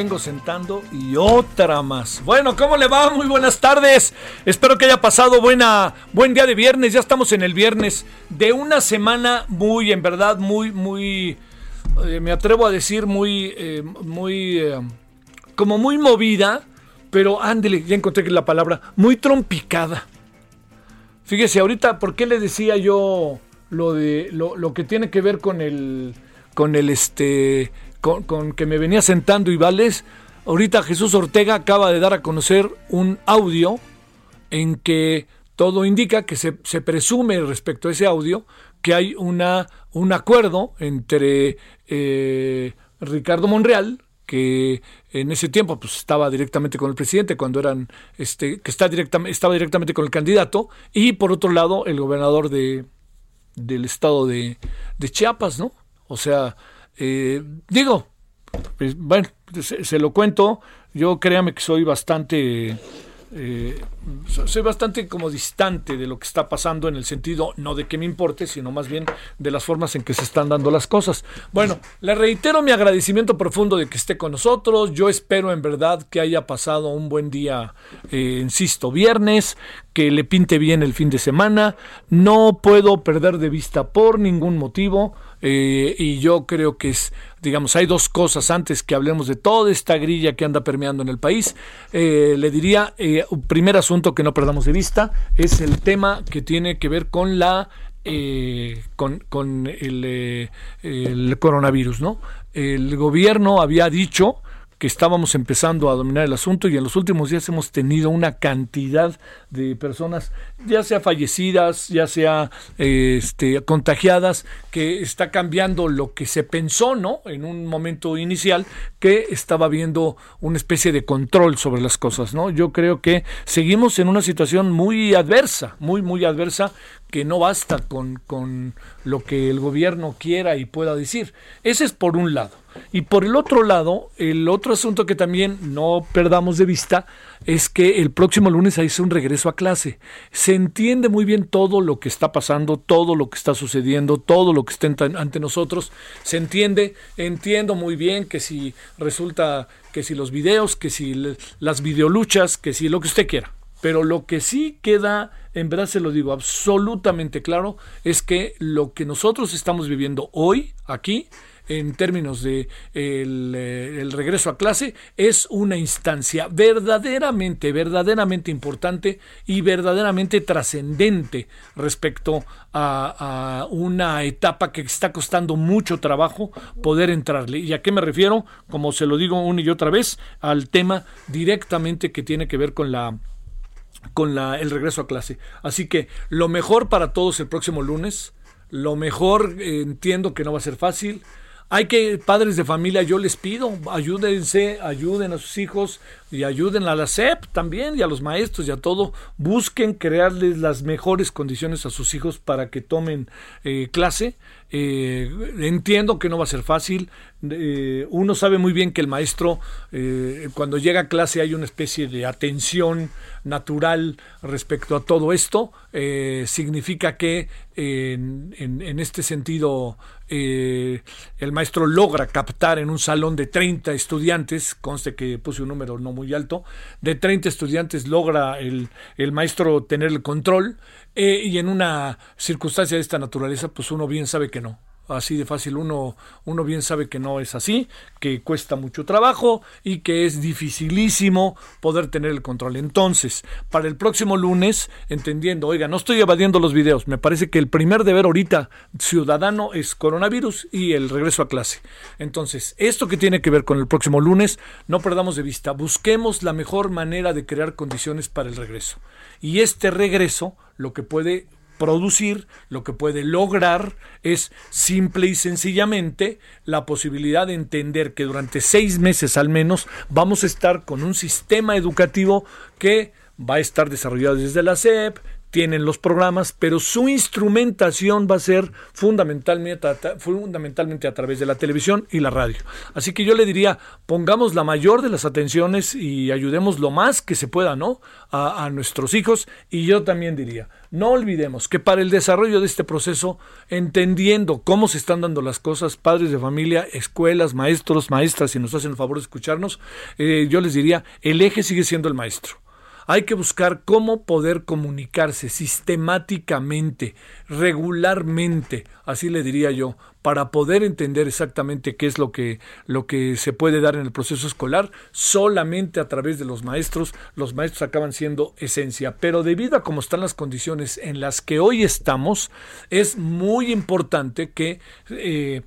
Vengo sentando y otra más. Bueno, ¿cómo le va? Muy buenas tardes. Espero que haya pasado buena, buen día de viernes. Ya estamos en el viernes de una semana muy, en verdad, muy, muy, eh, me atrevo a decir muy, eh, muy, eh, como muy movida, pero ándele, ya encontré la palabra, muy trompicada. Fíjese, ahorita, ¿por qué le decía yo lo de lo, lo que tiene que ver con el con el este con, con que me venía sentando y vales? Ahorita Jesús Ortega acaba de dar a conocer un audio en que todo indica que se, se presume respecto a ese audio que hay una un acuerdo entre eh, Ricardo Monreal que en ese tiempo pues estaba directamente con el presidente cuando eran este que está directamente estaba directamente con el candidato y por otro lado el gobernador de del estado de, de Chiapas no o sea eh, digo pues, bueno se, lo cuento yo créame que soy bastante eh, soy bastante como distante de lo que está pasando en el sentido no de que me importe, sino más bien de las formas en que se están dando las cosas. Bueno, le reitero mi agradecimiento profundo de que esté con nosotros. Yo espero en verdad que haya pasado un buen día, eh, insisto, viernes, que le pinte bien el fin de semana. No puedo perder de vista por ningún motivo. Eh, y yo creo que es, digamos, hay dos cosas antes que hablemos de toda esta grilla que anda permeando en el país. Eh, le diría, eh, primer asunto que no perdamos de vista es el tema que tiene que ver con la eh, con, con el, eh, el, coronavirus, ¿no? El gobierno había dicho que estábamos empezando a dominar el asunto y en los últimos días hemos tenido una cantidad de personas, ya sea fallecidas, ya sea este, contagiadas, que está cambiando lo que se pensó, ¿no? En un momento inicial, que estaba habiendo una especie de control sobre las cosas, ¿no? Yo creo que seguimos en una situación muy adversa, muy, muy adversa, que no basta con, con lo que el gobierno quiera y pueda decir. Ese es por un lado. Y por el otro lado, el otro asunto que también no perdamos de vista es que el próximo lunes hay un regreso a clase. Se entiende muy bien todo lo que está pasando, todo lo que está sucediendo, todo lo que está ante nosotros. Se entiende, entiendo muy bien que si resulta que si los videos, que si las videoluchas, que si lo que usted quiera. Pero lo que sí queda, en verdad se lo digo absolutamente claro, es que lo que nosotros estamos viviendo hoy aquí en términos de el, el, regreso a clase es una instancia verdaderamente, verdaderamente importante y verdaderamente trascendente respecto a, a, una etapa que está costando mucho trabajo poder entrarle. ¿Y a qué me refiero? Como se lo digo una y otra vez, al tema directamente que tiene que ver con la con la, el regreso a clase. Así que lo mejor para todos el próximo lunes. Lo mejor, eh, entiendo que no va a ser fácil. Hay que, padres de familia, yo les pido, ayúdense, ayuden a sus hijos y ayuden a la SEP también y a los maestros y a todo. Busquen crearles las mejores condiciones a sus hijos para que tomen eh, clase. Eh, entiendo que no va a ser fácil. Eh, uno sabe muy bien que el maestro, cuando llega a clase, hay una especie de atención natural respecto a todo esto. Significa que en, este sentido el maestro logra captar en un salón de 30 estudiantes, conste que puse un número no muy alto, de 30 estudiantes logra el, el maestro tener el control y en una circunstancia de esta naturaleza, pues uno bien sabe que no. Así de fácil. Uno, uno bien sabe que no es así, que cuesta mucho trabajo y que es dificilísimo poder tener el control. Entonces, para el próximo lunes, entendiendo, oiga, no estoy evadiendo los videos, me parece que el primer deber ahorita ciudadano es coronavirus y el regreso a clase. Entonces, esto que tiene que ver con el próximo lunes, no perdamos de vista, busquemos la mejor manera de crear condiciones para el regreso. Y este regreso lo que puede producir, lo que puede lograr es simple y sencillamente la posibilidad de entender que durante seis meses al menos vamos a estar con un sistema educativo que va a estar desarrollado desde la SEP, tienen los programas, pero su instrumentación va a ser fundamentalmente, fundamentalmente a través de la televisión y la radio. Así que yo le diría, pongamos la mayor de las atenciones y ayudemos lo más que se pueda, ¿no? A, a nuestros hijos. Y yo también diría, no olvidemos que para el desarrollo de este proceso, entendiendo cómo se están dando las cosas, padres de familia, escuelas, maestros, maestras, si nos hacen el favor de escucharnos, eh, yo les diría, el eje sigue siendo el maestro hay que buscar cómo poder comunicarse sistemáticamente, regularmente, así le diría yo, para poder entender exactamente qué es lo que, lo que se puede dar en el proceso escolar, solamente a través de los maestros, los maestros acaban siendo esencia. Pero debido a cómo están las condiciones en las que hoy estamos, es muy importante que eh,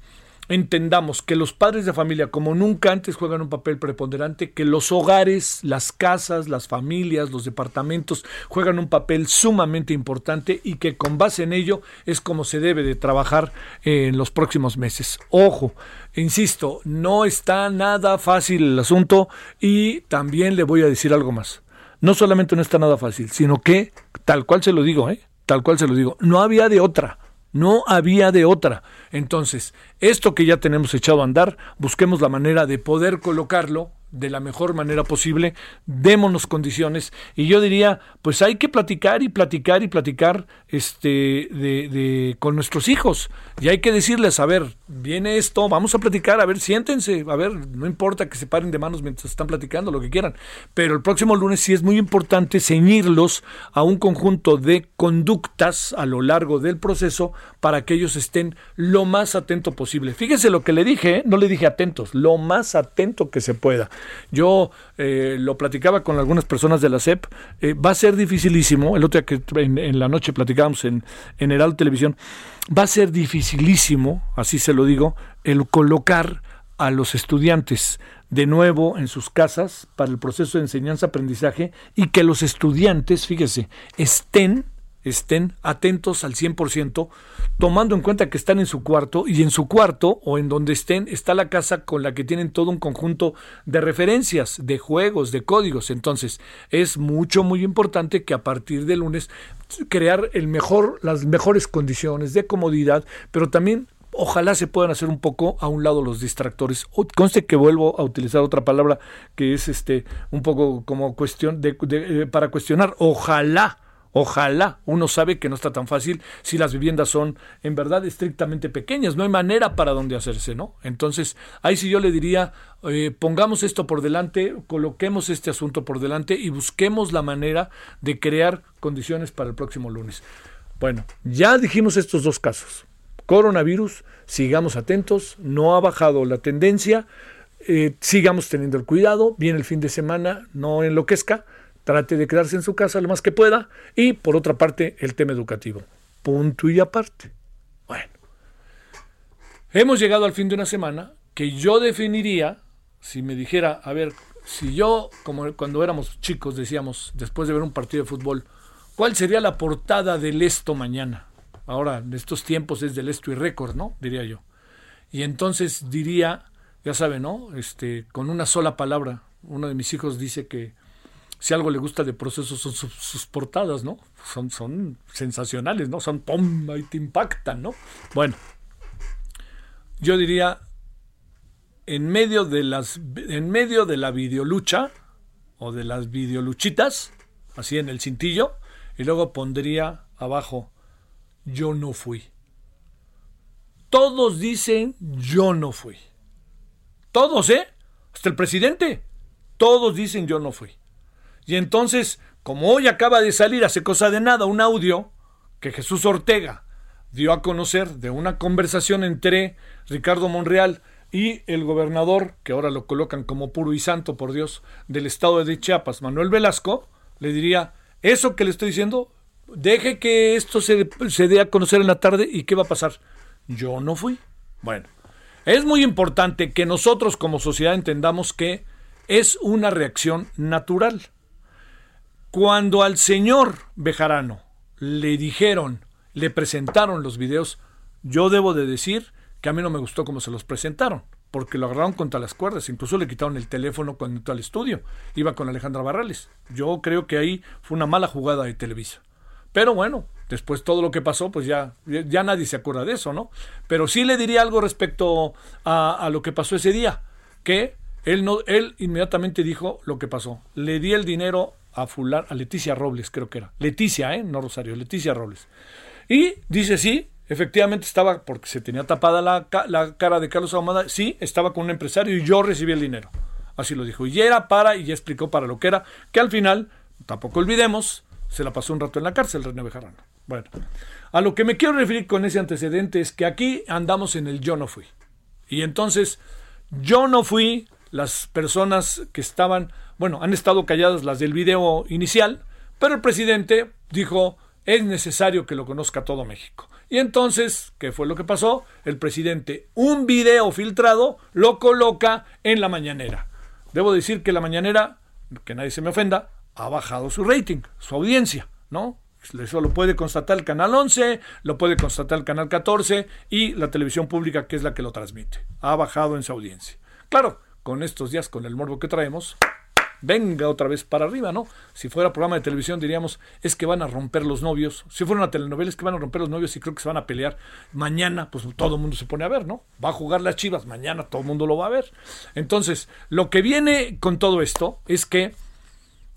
entendamos que los padres de familia, como nunca antes, juegan un papel preponderante, que los hogares, las casas, las familias, los departamentos juegan un papel sumamente importante y que con base en ello es como se debe de trabajar en los próximos meses. Ojo, insisto, no está nada fácil el asunto y también le voy a decir algo más. No solamente no está nada fácil, sino que, tal cual se lo digo, ¿eh? tal cual se lo digo, no había de otra. No había de otra. Entonces, esto que ya tenemos echado a andar, busquemos la manera de poder colocarlo de la mejor manera posible, démonos condiciones y yo diría, pues hay que platicar y platicar y platicar este de, de, con nuestros hijos y hay que decirles, a ver, viene esto, vamos a platicar, a ver, siéntense, a ver, no importa que se paren de manos mientras están platicando, lo que quieran, pero el próximo lunes sí es muy importante ceñirlos a un conjunto de conductas a lo largo del proceso para que ellos estén lo más atento posible. Fíjese lo que le dije, ¿eh? no le dije atentos, lo más atento que se pueda. Yo eh, lo platicaba con algunas personas de la CEP, eh, va a ser dificilísimo, el otro día que en, la noche platicábamos en, en Heraldo Televisión, va a ser dificilísimo, así se lo digo, el colocar a los estudiantes de nuevo en sus casas para el proceso de enseñanza-aprendizaje y que los estudiantes, fíjese, estén estén atentos al 100%, tomando en cuenta que están en su cuarto y en su cuarto o en donde estén está la casa con la que tienen todo un conjunto de referencias, de juegos, de códigos. Entonces, es mucho, muy importante que a partir de lunes crear el mejor, las mejores condiciones de comodidad, pero también ojalá se puedan hacer un poco a un lado los distractores. Conste que vuelvo a utilizar otra palabra que es este un poco como cuestión de, eh, para cuestionar. Ojalá Ojalá, uno sabe que no está tan fácil si las viviendas son en verdad estrictamente pequeñas, no hay manera para dónde hacerse, ¿no? Entonces, ahí sí yo le diría, eh, pongamos esto por delante, coloquemos este asunto por delante y busquemos la manera de crear condiciones para el próximo lunes. Bueno, ya dijimos estos dos casos. Coronavirus, sigamos atentos, no ha bajado la tendencia, eh, sigamos teniendo el cuidado, viene el fin de semana, no enloquezca trate de quedarse en su casa lo más que pueda. Y por otra parte, el tema educativo. Punto y aparte. Bueno, hemos llegado al fin de una semana que yo definiría, si me dijera, a ver, si yo, como cuando éramos chicos, decíamos, después de ver un partido de fútbol, ¿cuál sería la portada del esto mañana? Ahora, en estos tiempos es del esto y récord, ¿no? Diría yo. Y entonces diría, ya sabe, ¿no? Este, con una sola palabra, uno de mis hijos dice que si algo le gusta de procesos son sus, portadas, ¿no? Son, son sensacionales, ¿no? Son ¡pum! y te impactan, ¿no? Bueno, yo diría, en medio de las, en medio de la videolucha, o de las videoluchitas, así en el cintillo, y luego pondría abajo, yo no fui. Todos dicen, yo no fui. Todos, ¿eh? Hasta el presidente. Todos dicen, yo no fui. Y entonces, como hoy acaba de salir hace cosa de nada un audio que Jesús Ortega dio a conocer de una conversación entre Ricardo Monreal y el gobernador, que ahora lo colocan como puro y santo, por Dios, del estado de Chiapas, Manuel Velasco, le diría, eso que le estoy diciendo, deje que esto se, se dé a conocer en la tarde y qué va a pasar. Yo no fui. Bueno, es muy importante que nosotros como sociedad entendamos que es una reacción natural. Cuando al señor Bejarano le dijeron, le presentaron los videos, yo debo de decir que a mí no me gustó cómo se los presentaron, porque lo agarraron contra las cuerdas, incluso le quitaron el teléfono cuando entró al estudio, iba con Alejandra Barrales. Yo creo que ahí fue una mala jugada de Televisa. Pero bueno, después todo lo que pasó, pues ya, ya nadie se acuerda de eso, ¿no? Pero sí le diría algo respecto a, a lo que pasó ese día, que él, no, él inmediatamente dijo lo que pasó. Le di el dinero a fular, a Leticia Robles, creo que era. Leticia, ¿eh? No Rosario, Leticia Robles. Y dice, sí, efectivamente estaba, porque se tenía tapada la, la cara de Carlos Ahumada, sí, estaba con un empresario y yo recibí el dinero. Así lo dijo. Y era para, y ya explicó para lo que era, que al final, tampoco olvidemos, se la pasó un rato en la cárcel, René Bejarano. Bueno, a lo que me quiero referir con ese antecedente es que aquí andamos en el yo no fui. Y entonces, yo no fui, las personas que estaban, bueno, han estado calladas las del video inicial, pero el presidente dijo, es necesario que lo conozca todo México. Y entonces, ¿qué fue lo que pasó? El presidente, un video filtrado, lo coloca en la mañanera. Debo decir que la mañanera, que nadie se me ofenda, ha bajado su rating, su audiencia, ¿no? Eso lo puede constatar el canal 11, lo puede constatar el canal 14 y la televisión pública, que es la que lo transmite. Ha bajado en su audiencia. Claro, con estos días, con el morbo que traemos, venga otra vez para arriba, ¿no? Si fuera programa de televisión diríamos, es que van a romper los novios. Si fuera una telenovela es que van a romper los novios y creo que se van a pelear. Mañana, pues todo el mundo se pone a ver, ¿no? Va a jugar las chivas, mañana todo el mundo lo va a ver. Entonces, lo que viene con todo esto es que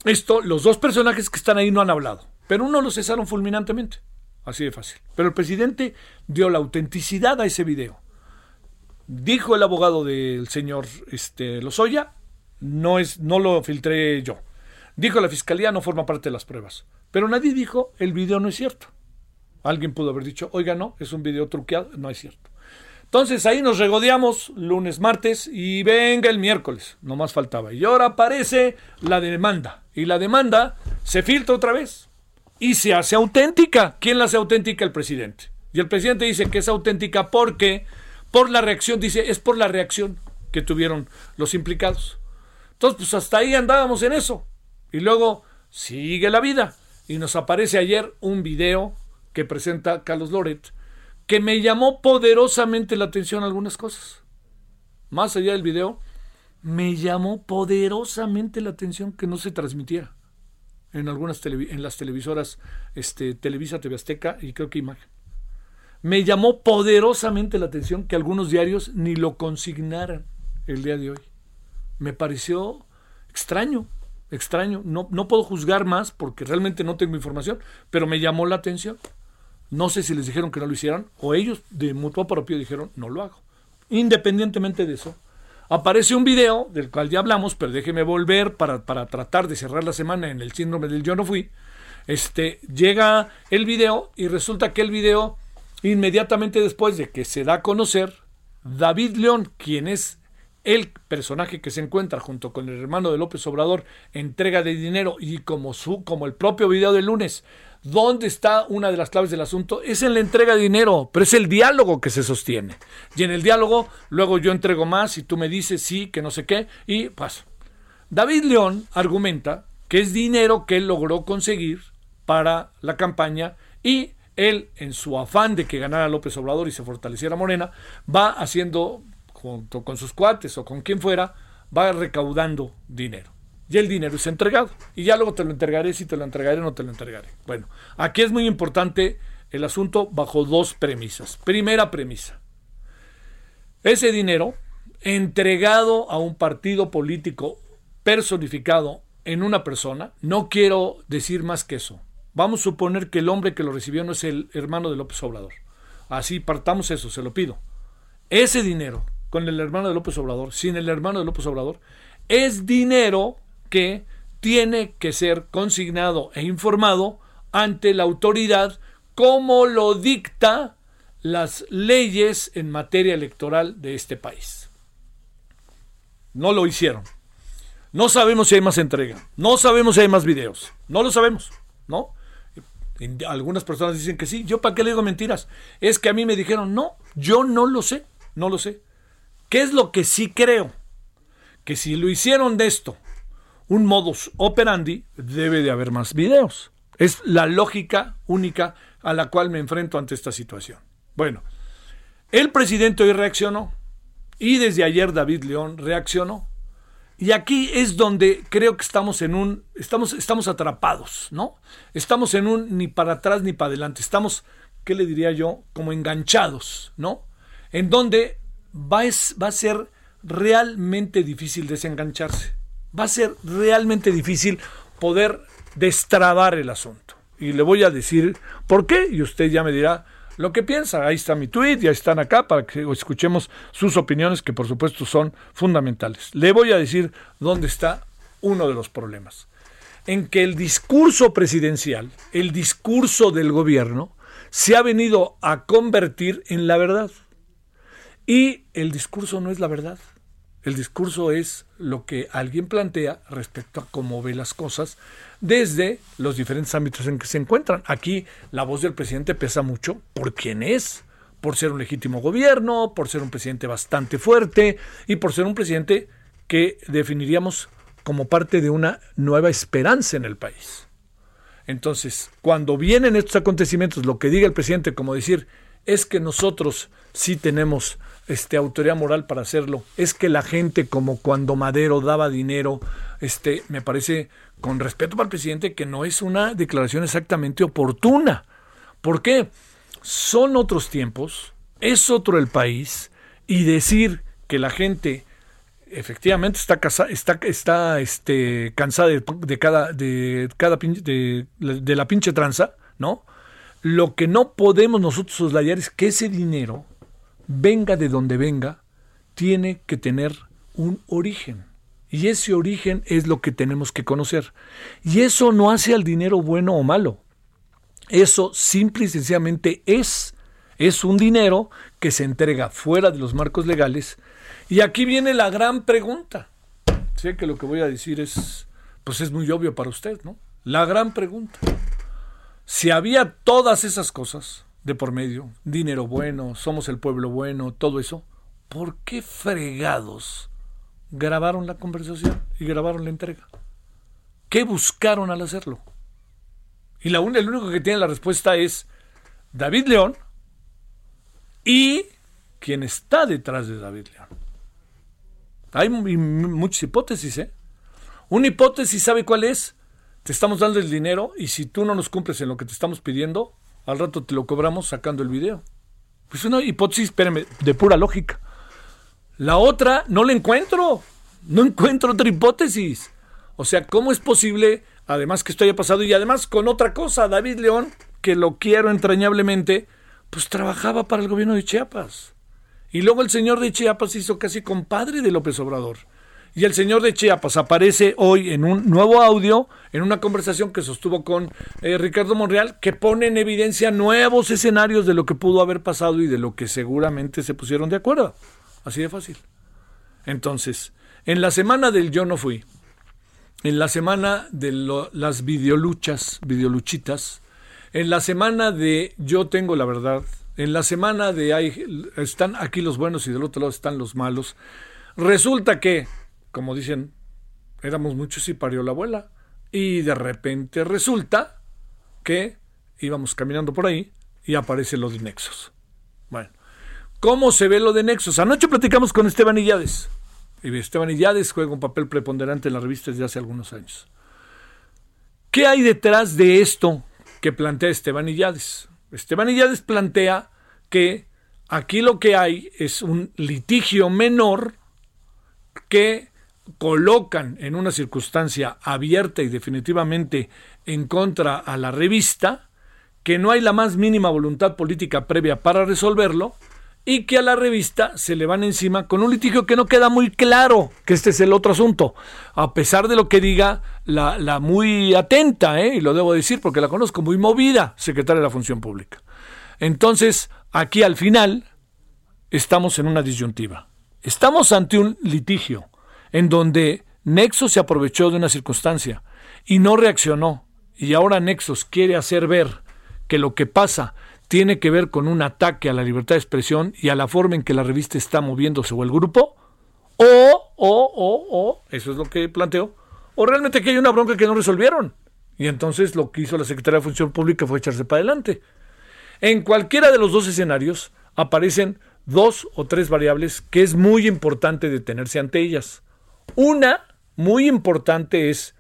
esto, los dos personajes que están ahí no han hablado, pero uno lo cesaron fulminantemente. Así de fácil. Pero el presidente dio la autenticidad a ese video. Dijo el abogado del señor este, Lozoya, no, es, no lo filtré yo. Dijo la fiscalía, no forma parte de las pruebas. Pero nadie dijo, el video no es cierto. Alguien pudo haber dicho, oiga, no, es un video truqueado, no es cierto. Entonces ahí nos regodeamos lunes, martes y venga el miércoles, no más faltaba. Y ahora aparece la demanda. Y la demanda se filtra otra vez y se hace auténtica. ¿Quién la hace auténtica? El presidente. Y el presidente dice que es auténtica porque por la reacción, dice, es por la reacción que tuvieron los implicados. Entonces, pues hasta ahí andábamos en eso. Y luego sigue la vida. Y nos aparece ayer un video que presenta Carlos Loret que me llamó poderosamente la atención algunas cosas. Más allá del video, me llamó poderosamente la atención que no se transmitiera en algunas en las televisoras este, Televisa, TV Azteca y creo que Imagen me llamó poderosamente la atención que algunos diarios ni lo consignaran el día de hoy. Me pareció extraño, extraño. No, no puedo juzgar más porque realmente no tengo información, pero me llamó la atención. No sé si les dijeron que no lo hicieran o ellos de mutuo propio dijeron no lo hago. Independientemente de eso, aparece un video del cual ya hablamos, pero déjeme volver para, para tratar de cerrar la semana en el síndrome del yo no fui. Este, llega el video y resulta que el video Inmediatamente después de que se da a conocer, David León, quien es el personaje que se encuentra junto con el hermano de López Obrador, entrega de dinero y como su, como el propio video del lunes, ¿dónde está una de las claves del asunto? Es en la entrega de dinero, pero es el diálogo que se sostiene. Y en el diálogo, luego yo entrego más y tú me dices sí, que no sé qué, y pasa. David León argumenta que es dinero que él logró conseguir para la campaña y él, en su afán de que ganara López Obrador y se fortaleciera Morena, va haciendo, junto con sus cuates o con quien fuera, va recaudando dinero. Y el dinero es entregado. Y ya luego te lo entregaré si te lo entregaré o no te lo entregaré. Bueno, aquí es muy importante el asunto bajo dos premisas. Primera premisa. Ese dinero entregado a un partido político personificado en una persona, no quiero decir más que eso, Vamos a suponer que el hombre que lo recibió no es el hermano de López Obrador. Así partamos eso, se lo pido. Ese dinero, con el hermano de López Obrador, sin el hermano de López Obrador, es dinero que tiene que ser consignado e informado ante la autoridad como lo dicta las leyes en materia electoral de este país. No lo hicieron. No sabemos si hay más entrega. No sabemos si hay más videos. No lo sabemos, ¿no? Algunas personas dicen que sí. ¿Yo para qué le digo mentiras? Es que a mí me dijeron, no, yo no lo sé, no lo sé. ¿Qué es lo que sí creo? Que si lo hicieron de esto un modus operandi, debe de haber más videos. Es la lógica única a la cual me enfrento ante esta situación. Bueno, el presidente hoy reaccionó y desde ayer David León reaccionó. Y aquí es donde creo que estamos en un, estamos, estamos atrapados, ¿no? Estamos en un ni para atrás ni para adelante. Estamos, ¿qué le diría yo? Como enganchados, ¿no? En donde va, a ser realmente difícil desengancharse. Va a ser realmente difícil poder destrabar el asunto. Y le voy a decir por qué, y usted ya me dirá lo que piensa. Ahí está mi tweet, ya están acá para que escuchemos sus opiniones, que por supuesto son fundamentales. Le voy a decir dónde está uno de los problemas. En que el discurso presidencial, el discurso del gobierno, se ha venido a convertir en la verdad. Y el discurso no es la verdad. El discurso es lo que alguien plantea respecto a cómo ve las cosas desde los diferentes ámbitos en que se encuentran. Aquí la voz del presidente pesa mucho por quién es, por ser un legítimo gobierno, por ser un presidente bastante fuerte y por ser un presidente que definiríamos como parte de una nueva esperanza en el país. Entonces, cuando vienen estos acontecimientos, lo que diga el presidente, como decir, es que nosotros sí tenemos este, autoridad moral para hacerlo. Es que la gente, como cuando Madero daba dinero, este, me parece, con respeto para el presidente, que no es una declaración exactamente oportuna. ¿Por qué? Son otros tiempos, es otro el país, y decir que la gente efectivamente está está, este, cansada de, cada, de, cada de, de la pinche tranza, ¿no? Lo que no podemos nosotros soslayar es que ese dinero venga de donde venga, tiene que tener un origen. Y ese origen es lo que tenemos que conocer. Y eso no hace al dinero bueno o malo. Eso simple y sencillamente es. Es un dinero que se entrega fuera de los marcos legales. Y aquí viene la gran pregunta. Sé que lo que voy a decir es, pues es muy obvio para usted, ¿no? La gran pregunta. Si había todas esas cosas, de por medio, dinero bueno, somos el pueblo bueno, todo eso, ¿por qué fregados grabaron la conversación y grabaron la entrega? ¿Qué buscaron al hacerlo? Y la el único que tiene la respuesta es David León y quien está detrás de David León. Hay muchas hipótesis, ¿eh? Una hipótesis, ¿sabe cuál es? Te estamos dando el dinero y si tú no nos cumples en lo que te estamos pidiendo, al rato te lo cobramos sacando el video. Pues una hipótesis, espérame, de pura lógica. La otra, no la encuentro. No encuentro otra hipótesis. O sea, ¿cómo es posible, además que esto haya pasado, y además con otra cosa, David León, que lo quiero entrañablemente, pues trabajaba para el gobierno de Chiapas. Y luego el señor de Chiapas hizo casi compadre de López Obrador. Y el señor de Chiapas aparece hoy en un nuevo audio, en una conversación que sostuvo con eh, Ricardo Monreal, que pone en evidencia nuevos escenarios de lo que pudo haber pasado y de lo que seguramente se pusieron de acuerdo. Así de fácil. Entonces, en la semana del yo no fui, en la semana de las videoluchas, videoluchitas, en la semana de yo tengo la verdad, en la semana de hay, están aquí los buenos y del otro lado están los malos, resulta que como dicen, éramos muchos y parió la abuela. Y de repente resulta que íbamos caminando por ahí y aparece lo de Nexos. Bueno, ¿cómo se ve lo de Nexos? Anoche platicamos con Esteban Illades. Y Esteban Illades juega un papel preponderante en la revista desde hace algunos años. ¿Qué hay detrás de esto que plantea Esteban Illades? Esteban Illades plantea que aquí lo que hay es un litigio menor que colocan en una circunstancia abierta y definitivamente en contra a la revista, que no hay la más mínima voluntad política previa para resolverlo y que a la revista se le van encima con un litigio que no queda muy claro, que este es el otro asunto, a pesar de lo que diga la, muy atenta, ¿eh? y lo debo decir porque la conozco, muy movida, secretaria de la Función Pública. Entonces, aquí al final estamos en una disyuntiva. Estamos ante un litigio en donde Nexos se aprovechó de una circunstancia y no reaccionó. Y ahora Nexos quiere hacer ver que lo que pasa tiene que ver con un ataque a la libertad de expresión y a la forma en que la revista está moviéndose o el grupo, o, o, o, o, eso es lo que planteo, o realmente que hay una bronca que no resolvieron. Y entonces lo que hizo la Secretaría de Función Pública fue echarse para adelante. En cualquiera de los dos escenarios aparecen dos o tres variables que es muy importante detenerse ante ellas. Una muy importante es,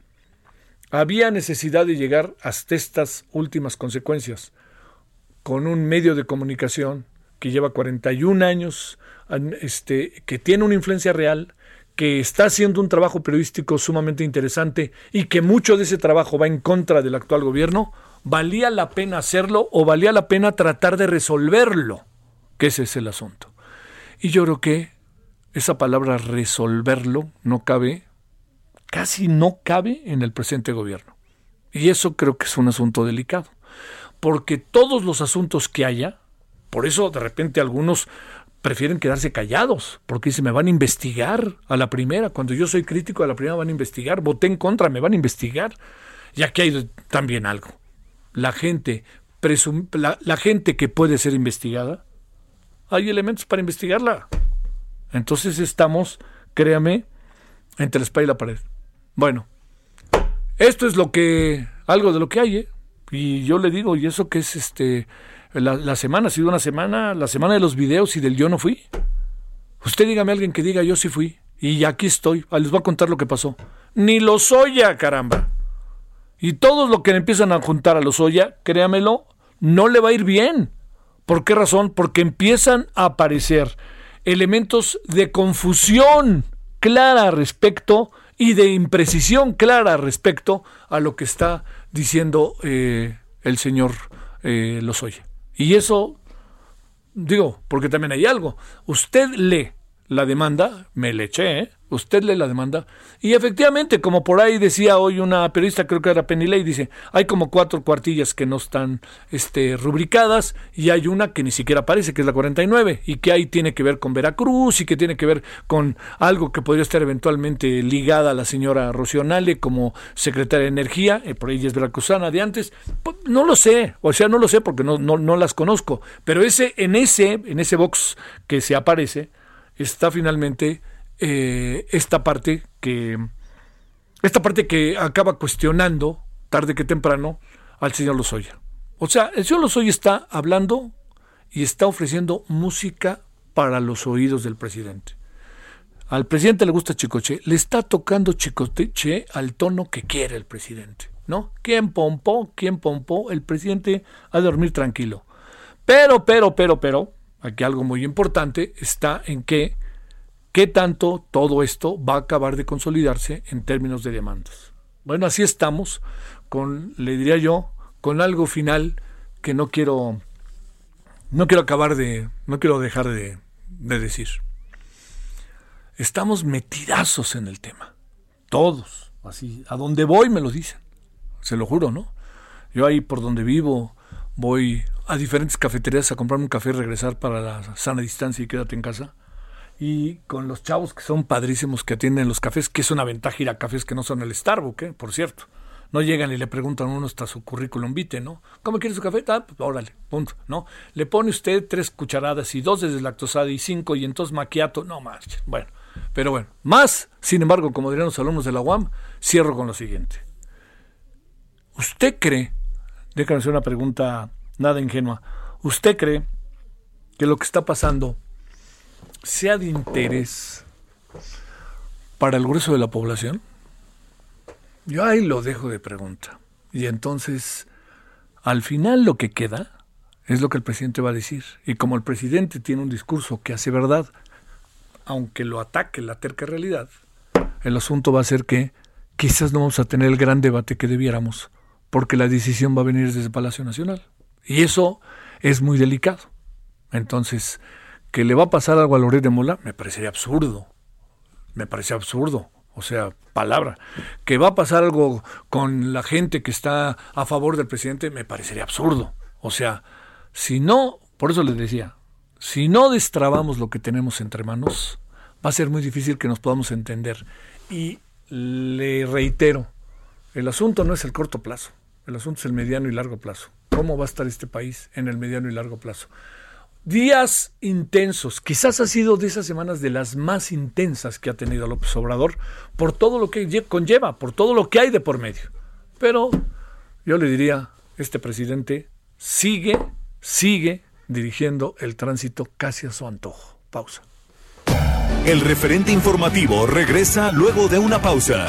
había necesidad de llegar hasta estas últimas consecuencias con un medio de comunicación que lleva 41 años, este, que tiene una influencia real, que está haciendo un trabajo periodístico sumamente interesante y que mucho de ese trabajo va en contra del actual gobierno, valía la pena hacerlo o valía la pena tratar de resolverlo, que ese es el asunto. Y yo creo que esa palabra resolverlo no cabe, casi no cabe en el presente gobierno. Y eso creo que es un asunto delicado, porque todos los asuntos que haya, por eso de repente algunos prefieren quedarse callados, porque se me van a investigar a la primera. Cuando yo soy crítico a la primera van a investigar, voté en contra, me van a investigar. Y aquí hay también algo. La gente, la, la gente que puede ser investigada, hay elementos para investigarla. Entonces estamos, créame, entre la espalda y la pared. Bueno, esto es lo que, algo de lo que hay, ¿eh? Y yo le digo, y eso que es este la, semana, ha sido una semana, la semana de los videos y del yo no fui. Usted dígame a alguien que diga yo sí fui. Y aquí estoy. Ah, les voy a contar lo que pasó. Ni los Oya, caramba. Y todos los que empiezan a juntar a los Oya, créamelo, no le va a ir bien. ¿Por qué razón? Porque empiezan a aparecer elementos de confusión clara respecto y de imprecisión clara respecto a lo que está diciendo eh, el señor eh, Lozoya. Y eso, digo, porque también hay algo. Usted lee la demanda, me le eché, ¿eh? usted lee la demanda, y efectivamente, como por ahí decía hoy una periodista, creo que era Penny dice, hay como cuatro cuartillas que no están este, rubricadas, y hay una que ni siquiera aparece, que es la 49, y que ahí tiene que ver con Veracruz, y que tiene que ver con algo que podría estar eventualmente ligada a la señora Rocionale como secretaria de Energía, eh, por ella es veracruzana de antes, pues, no lo sé, o sea, no lo sé porque no, no, no las conozco, pero ese, en ese, en ese box que se aparece, está finalmente eh, esta parte que esta parte que acaba cuestionando tarde que temprano al señor Lozoya. O sea, el señor Lozoya está hablando y está ofreciendo música para los oídos del presidente. Al presidente le gusta Chicoche, le está tocando Chicoche al tono que quiere el presidente, ¿no? ¿Quién pompó? ¿Quién pompó? El presidente a dormir tranquilo. Pero, pero, pero, pero, aquí algo muy importante está en que qué tanto todo esto va a acabar de consolidarse en términos de demandas. Bueno, así estamos con, le diría yo, con algo final que no quiero, no quiero acabar de, no quiero dejar de, de decir. Estamos metidazos en el tema, todos, así, a donde voy me lo dicen, se lo juro, ¿no? Yo ahí por donde vivo voy a diferentes cafeterías a comprarme un café y regresar para la sana distancia y quédate en casa. Y con los chavos que son padrísimos que atienden los cafés, que es una ventaja ir a cafés que no son el Starbucks, ¿eh? por cierto. No llegan y le preguntan a uno hasta su currículum vitae, ¿no? ¿Cómo quiere su café? Ah, pues, órale, punto, ¿no? Le pone usted tres cucharadas y dos de deslactosada y cinco y entonces maquiato, no marchen. Bueno, pero bueno, más, sin embargo, como dirían los alumnos de la UAM, cierro con lo siguiente. ¿Usted cree, déjame hacer una pregunta nada ingenua. ¿Usted cree que lo que está pasando sea de interés para el grueso de la población? Yo ahí lo dejo de pregunta. Y entonces, al final lo que queda es lo que el presidente va a decir. Y como el presidente tiene un discurso que hace verdad, aunque lo ataque la terca realidad, el asunto va a ser que quizás no vamos a tener el gran debate que debiéramos, porque la decisión va a venir desde el Palacio Nacional. Y eso es muy delicado. Entonces, que le va a pasar algo a Loret de Mola, me parecería absurdo. Me parece absurdo. O sea, palabra. Que va a pasar algo con la gente que está a favor del presidente, me parecería absurdo. O sea, si no Por eso les decía, si no destrabamos lo que tenemos entre manos, va a ser muy difícil que nos podamos entender. Y le reitero, el asunto no es el corto plazo, el asunto es el mediano y largo plazo. ¿Cómo va a estar este país en el mediano y largo plazo? Días intensos, quizás ha sido de esas semanas de las más intensas que ha tenido López Obrador, por todo lo que conlleva, por todo lo que hay de por medio. Pero yo le diría, este presidente sigue, sigue dirigiendo el tránsito casi a su antojo. Pausa. El referente informativo regresa luego de una pausa.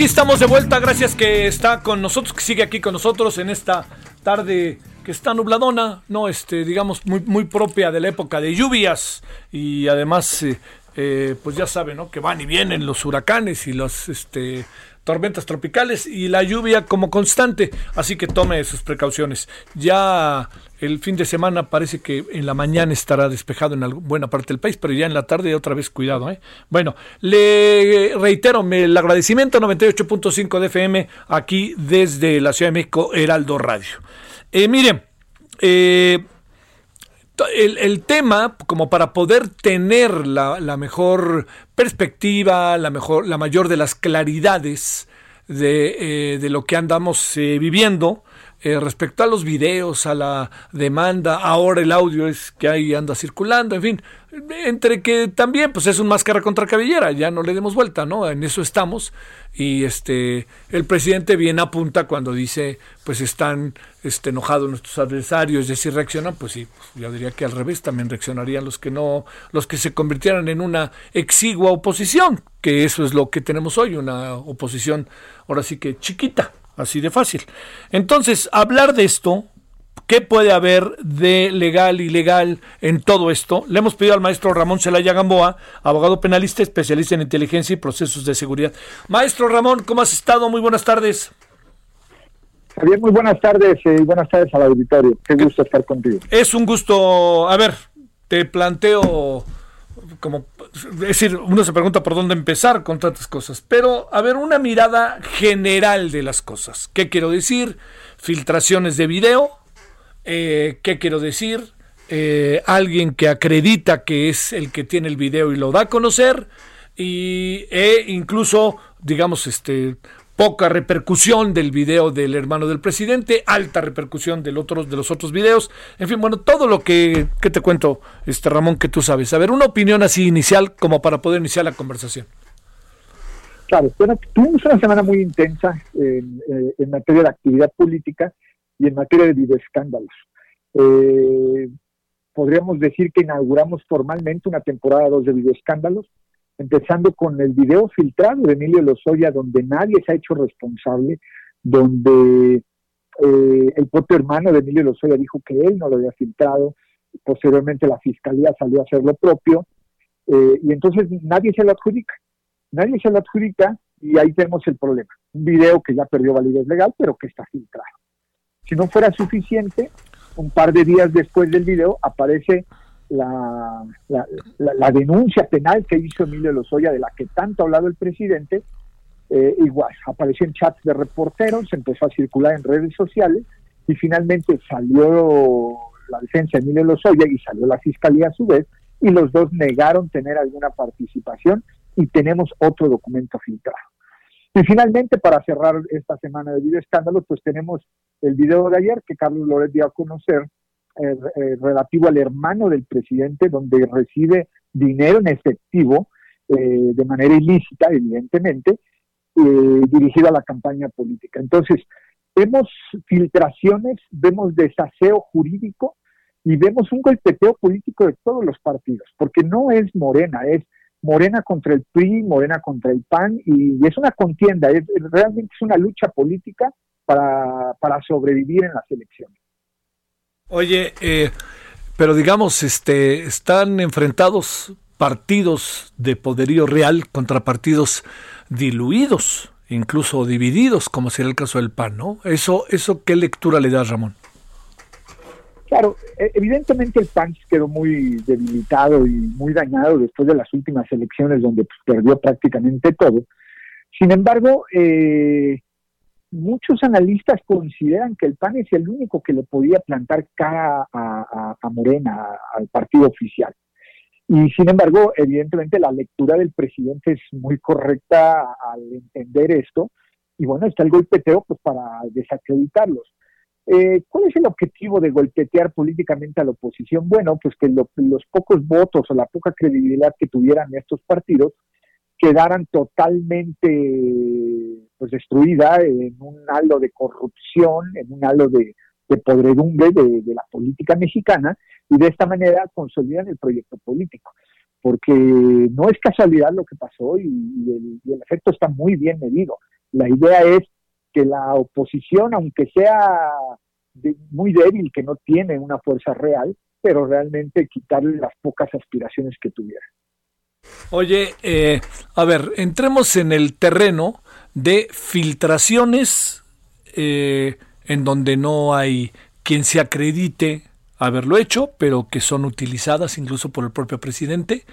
Aquí estamos de vuelta. Gracias que está con nosotros, que sigue aquí con nosotros en esta tarde que está nubladona, no, este, digamos, muy, muy propia de la época de lluvias y además, eh, eh, pues ya saben, ¿no? Que van y vienen los huracanes y los, este, tormentas tropicales y la lluvia como constante, así que tome sus precauciones. Ya el fin de semana parece que en la mañana estará despejado en buena parte del país, pero ya en la tarde otra vez cuidado. ¿eh? Bueno, le reitero el agradecimiento 98.5 de FM aquí desde la Ciudad de México, Heraldo Radio. Eh, miren, eh, el, tema, como para poder tener la, mejor perspectiva, la, mejor, la mayor de las claridades de, de lo que andamos viviendo, eh, respecto a los videos, a la demanda, ahora el audio es que ahí anda circulando, en fin, entre que también pues es un máscara contra cabellera, ya no le demos vuelta, ¿no? En eso estamos y este el presidente bien apunta cuando dice pues están este, enojados nuestros adversarios y así reaccionan, pues sí, pues, yo diría que al revés también reaccionarían los que no, los que se convirtieran en una exigua oposición, que eso es lo que tenemos hoy, una oposición ahora sí que chiquita, Así de fácil. Entonces, hablar de esto, ¿qué puede haber de legal y ilegal en todo esto? Le hemos pedido al maestro Ramón Celaya Gamboa, abogado penalista, especialista en inteligencia y procesos de seguridad. Maestro Ramón, ¿cómo has estado? Muy buenas tardes. Javier, muy buenas tardes y eh, buenas tardes al auditorio. Qué gusto estar contigo. Es un gusto. A ver, te planteo como, es decir, uno se pregunta por dónde empezar con tantas cosas, pero a ver, una mirada general de las cosas. ¿Qué quiero decir? Filtraciones de video. Eh, ¿Qué quiero decir? Eh, alguien que acredita que es el que tiene el video y lo da a conocer. Y e incluso, digamos, este, poca repercusión del video del hermano del presidente, alta repercusión del otros, de los otros videos, en fin, bueno, todo lo que, te cuento, este Ramón, que tú sabes. A ver, una opinión así inicial como para poder iniciar la conversación. Claro, bueno, tuvimos una semana muy intensa en, eh, materia de actividad política y en materia de videoescándalos. Eh, podríamos decir que inauguramos formalmente una temporada 2 de videoescándalos empezando con el video filtrado de Emilio Lozoya, donde nadie se ha hecho responsable, donde eh, el propio hermano de Emilio Lozoya dijo que él no lo había filtrado, posteriormente la fiscalía salió a hacer lo propio, eh, y entonces nadie se lo adjudica, nadie se lo adjudica y ahí tenemos el problema. Un video que ya perdió validez legal, pero que está filtrado. Si no fuera suficiente, un par de días después del video aparece la, denuncia penal que hizo Emilio Lozoya, de la que tanto ha hablado el presidente, eh, igual, apareció en chats de reporteros, empezó a circular en redes sociales y finalmente salió la defensa de Emilio Lozoya y salió la fiscalía a su vez y los dos negaron tener alguna participación y tenemos otro documento filtrado. Y finalmente, para cerrar esta semana de video escándalos, pues tenemos el video de ayer que Carlos Loret dio a conocer eh, eh, relativo al hermano del presidente, donde recibe dinero en efectivo eh, de manera ilícita, evidentemente, dirigido a la campaña política. Entonces, vemos filtraciones, vemos desaseo jurídico y vemos un golpeteo político de todos los partidos, porque no es Morena, es Morena contra el PRI, Morena contra el PAN, y es una contienda, es, realmente es una lucha política para, para sobrevivir en las elecciones. Oye, eh, pero digamos, este, están enfrentados partidos de poderío real contra partidos diluidos, incluso divididos, como sería el caso del PAN, ¿no? Eso, eso ¿qué lectura le da Ramón? Claro, e, evidentemente el PAN quedó muy debilitado y muy dañado después de las últimas elecciones donde pues, perdió prácticamente todo. Sin embargo, eh, muchos analistas consideran que el PAN es el único que le podía plantar cara a, Morena, al partido oficial. Y sin embargo, evidentemente la lectura del presidente es muy correcta al entender esto. Y bueno, está el golpeteo pues para desacreditarlos. Eh, ¿Cuál es el objetivo de golpetear políticamente a la oposición? Bueno, pues que los pocos votos o la poca credibilidad que tuvieran estos partidos quedaran totalmente pues destruida en un halo de corrupción, en un halo de, podredumbre de, la política mexicana y de esta manera consolidan el proyecto político. Porque no es casualidad lo que pasó y, el, efecto está muy bien medido. La idea es que la oposición, aunque sea muy débil, que no tiene una fuerza real, pero realmente quitarle las pocas aspiraciones que tuviera. Oye, eh, a ver, entremos en el terreno de filtraciones eh, en donde no hay quien se acredite haberlo hecho, pero que son utilizadas incluso por el propio presidente.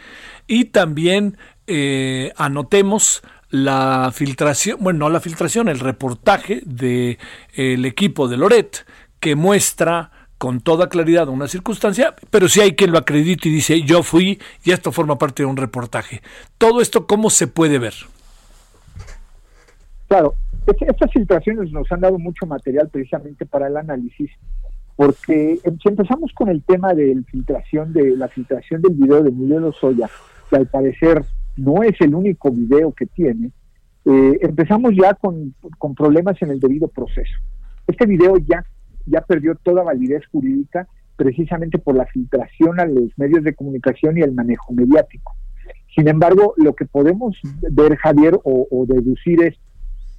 Y también eh, anotemos la filtración, bueno, no la filtración, el reportaje del el equipo de Loret que muestra con toda claridad una circunstancia, pero si hay quien lo acredite y dice yo fui y esto forma parte de un reportaje. Todo esto, ¿cómo se puede ver? Claro, estas filtraciones nos han dado mucho material precisamente para el análisis, porque em, si empezamos con el tema de la filtración de la filtración del video de Emilio Lozoya, que al parecer no es el único video que tiene, eh, empezamos ya con, problemas en el debido proceso. Este video ya, ya perdió toda validez jurídica precisamente por la filtración a los medios de comunicación y el manejo mediático. Sin embargo, lo que podemos ver, Javier, o, deducir es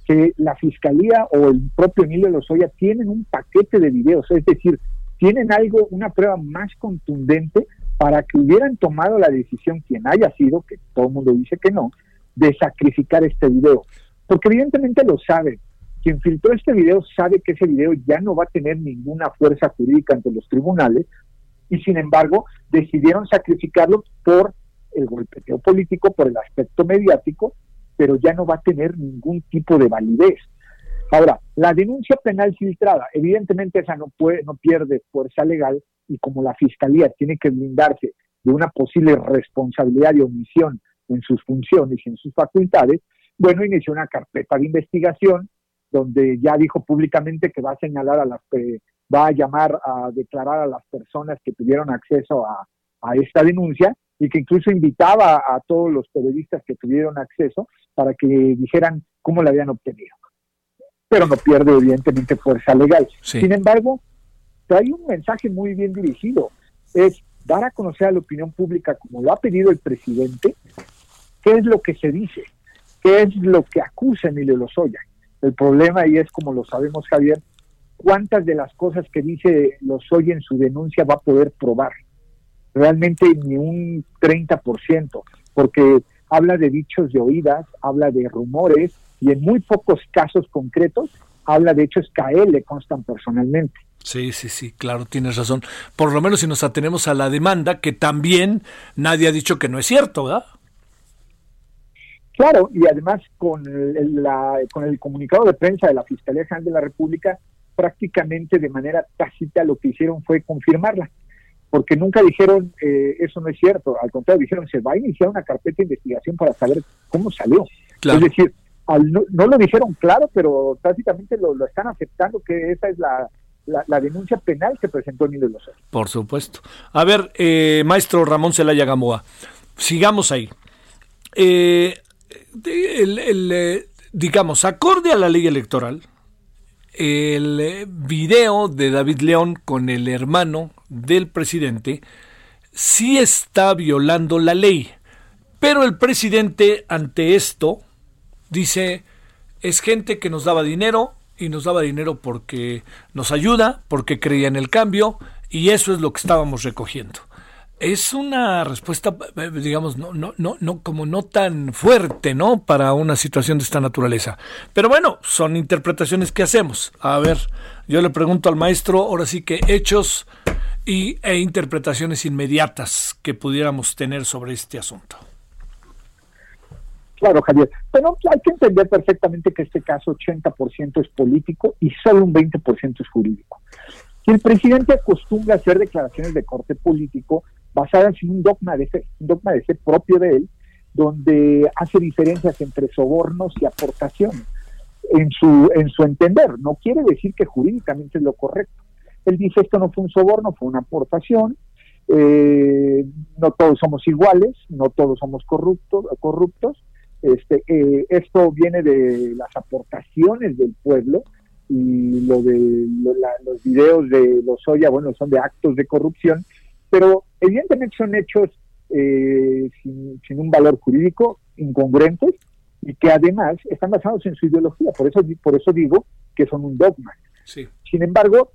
que la Fiscalía o el propio Emilio Lozoya tienen un paquete de videos, es decir, tienen algo, una prueba más contundente para que hubieran tomado la decisión, quien haya sido, que todo el mundo dice que no, de sacrificar este video. Porque evidentemente lo sabe. Quien filtró este video sabe que ese video ya no va a tener ninguna fuerza jurídica ante los tribunales y sin embargo decidieron sacrificarlo por el golpeteo político, por el aspecto mediático, pero ya no va a tener ningún tipo de validez. Ahora, la denuncia penal filtrada, evidentemente esa no puede, no pierde fuerza legal y como la fiscalía tiene que blindarse de una posible responsabilidad de omisión en sus funciones y en sus facultades, bueno, inició una carpeta de investigación donde ya dijo públicamente que va a señalar a las va a llamar a declarar a las personas que tuvieron acceso a esta denuncia y que incluso invitaba a todos los periodistas que tuvieron acceso para que dijeran cómo la habían obtenido. Pero no pierde evidentemente fuerza legal. Sin embargo, hay un mensaje muy bien dirigido. Es dar a conocer a la opinión pública, como lo ha pedido el presidente, qué es lo que se dice, qué es lo que acusa Emilio Lozoya. El problema ahí es, como lo sabemos, Javier, cuántas de las cosas que dice Lozoya en su denuncia va a poder probar. Realmente ni un 30%, porque habla de dichos de oídas, habla de rumores y en muy pocos casos concretos habla de hechos que a él le constan personalmente. Sí, sí, sí, claro, tienes razón. Por lo menos si nos atenemos a la demanda, que también nadie ha dicho que no es cierto, ¿verdad? Claro, y además con el, con el comunicado de prensa de la Fiscalía General de la República, prácticamente de manera tácita lo que hicieron fue confirmarla, porque nunca dijeron eh, eso no es cierto, al contrario, dijeron se va a iniciar una carpeta de investigación para saber cómo salió. Es decir, no, lo dijeron claro, pero tácitamente lo, lo están aceptando que esa es la la, denuncia penal que presentó Emilio Lozoya. Por supuesto. A ver, eh, maestro Ramón Celaya Gamoa, sigamos ahí. Eh, el, eh, digamos, acorde a la ley electoral, el video de David León con el hermano del presidente sí está violando la ley. Pero el presidente ante esto dice, es gente que nos daba dinero y nos daba dinero porque nos ayuda, porque creía en el cambio y eso es lo que estábamos recogiendo. Es una respuesta, eh, digamos, no, no, no, no, como no tan fuerte, ¿no? Para una situación de esta naturaleza. Pero bueno, son interpretaciones que hacemos. A ver, yo le pregunto al maestro, ahora sí que hechos y, e interpretaciones inmediatas que pudiéramos tener sobre este asunto. Claro, Javier. Pero hay que entender perfectamente que este caso 80% es político y solo un 20% es jurídico. Si el presidente acostumbra a hacer declaraciones de corte político basadas en un dogma de fe, un dogma de fe propio de él, donde hace diferencias entre sobornos y aportaciones en su, en su entender. No quiere decir que jurídicamente es lo correcto. Él dice esto no fue un soborno, fue una aportación, eh, no todos somos iguales, no todos somos corruptos, corruptos este, eh, esto viene de las aportaciones del pueblo y lo de los videos de los Oya, bueno, son de actos de corrupción, pero evidentemente son hechos eh, sin, un valor jurídico, incongruentes y que además están basados en su ideología. Por eso, por eso digo que son un dogma. Sin embargo,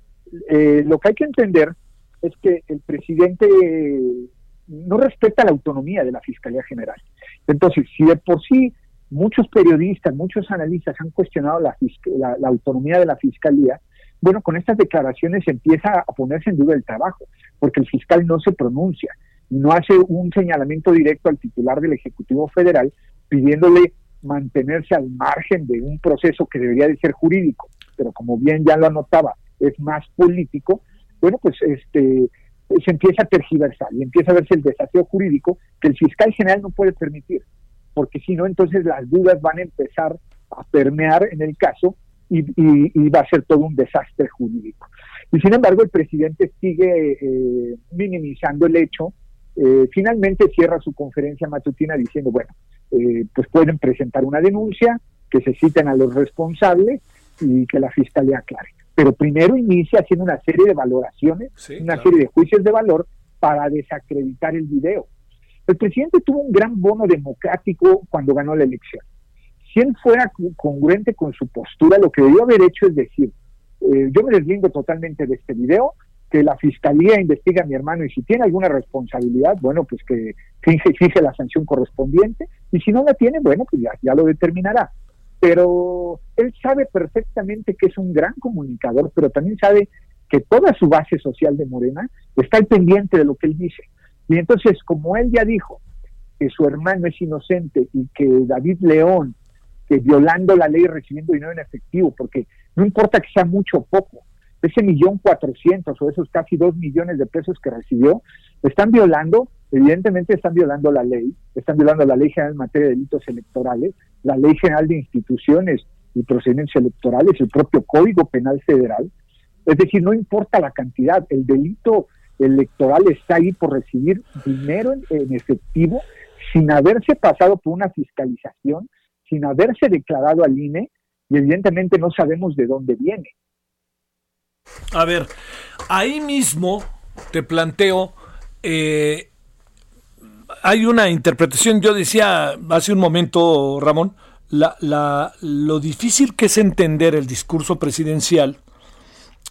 eh, lo que hay que entender es que el presidente no respeta la autonomía de la Fiscalía General. Entonces, si de por sí muchos periodistas, muchos analistas han cuestionado la, autonomía de la Fiscalía, bueno, con estas declaraciones empieza a ponerse en duda el trabajo, porque el fiscal no se pronuncia, no hace un señalamiento directo al titular del Ejecutivo Federal pidiéndole mantenerse al margen de un proceso que debería de ser jurídico, pero como bien ya lo anotaba, es más político, bueno, pues este se empieza a tergiversar y empieza a verse el desafío jurídico que el fiscal general no puede permitir, porque si no, entonces las dudas van a empezar a permear en el caso y, va a ser todo un desastre jurídico. Y sin embargo, el presidente sigue eh, minimizando el hecho. Eh, finalmente cierra su conferencia matutina diciendo, bueno, eh, pues pueden presentar una denuncia, que se citen a los responsables y que la fiscalía aclare pero primero inicia haciendo una serie de valoraciones, una serie de juicios de valor para desacreditar el video. El presidente tuvo un gran bono democrático cuando ganó la elección. Él fuera congruente con su postura, lo que debió haber hecho es decir, eh, yo me deslindo totalmente de este video, que la fiscalía investiga a mi hermano y si tiene alguna responsabilidad, bueno, pues que fije, la sanción correspondiente y si no la tiene, bueno, pues ya lo determinará pero él sabe perfectamente que es un gran comunicador, pero también sabe que toda su base social de Morena está al pendiente de lo que él dice. Y entonces, como él ya dijo que su hermano es inocente y que David León, que violando la ley recibiendo dinero en efectivo, porque no importa que sea mucho o poco, ese millón cuatrocientos o esos casi dos millones de pesos que recibió, están violando, evidentemente están violando la ley, están violando la ley general en materia de delitos electorales, la Ley General de Instituciones y Procedimientos Electorales, el propio Código Penal Federal. Es decir, no importa la cantidad, el delito electoral está ahí por recibir dinero en, efectivo sin haberse pasado por una fiscalización, sin haberse declarado al INE y evidentemente no sabemos de dónde viene. A ver, ahí mismo te planteo, eh, hay una interpretación, yo decía hace un momento, Ramón, la, la, lo difícil que es entender el discurso presidencial.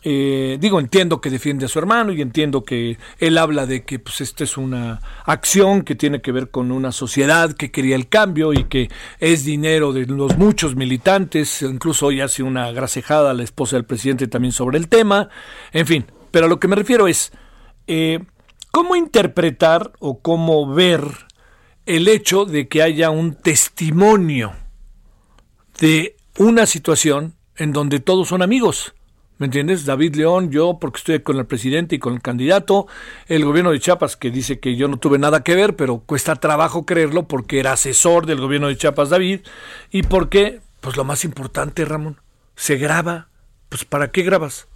Eh, digo, entiendo que defiende a su hermano y entiendo que él habla de que pues esta es una acción que tiene que ver con una sociedad que quería el cambio y que es dinero de los muchos militantes, incluso hoy hace una grasejada a la esposa del presidente también sobre el tema, en fin, pero a lo que me refiero es, eh, ¿Cómo interpretar o cómo ver el hecho de que haya un testimonio de una situación en donde todos son amigos? ¿Me entiendes? David León, yo porque estoy con el presidente y con el candidato, el gobierno de Chiapas que dice que yo no tuve nada que ver, pero cuesta trabajo creerlo porque era asesor del gobierno de Chiapas David y porque, pues lo más importante, Ramón, se graba. Pues ¿para qué grabas?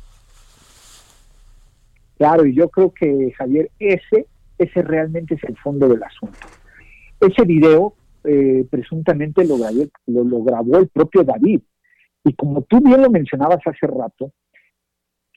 Claro, y yo creo que, Javier, ese, ese realmente es el fondo del asunto. Ese video eh, presuntamente lo, lo, lo grabó el propio David. Y como tú bien lo mencionabas hace rato,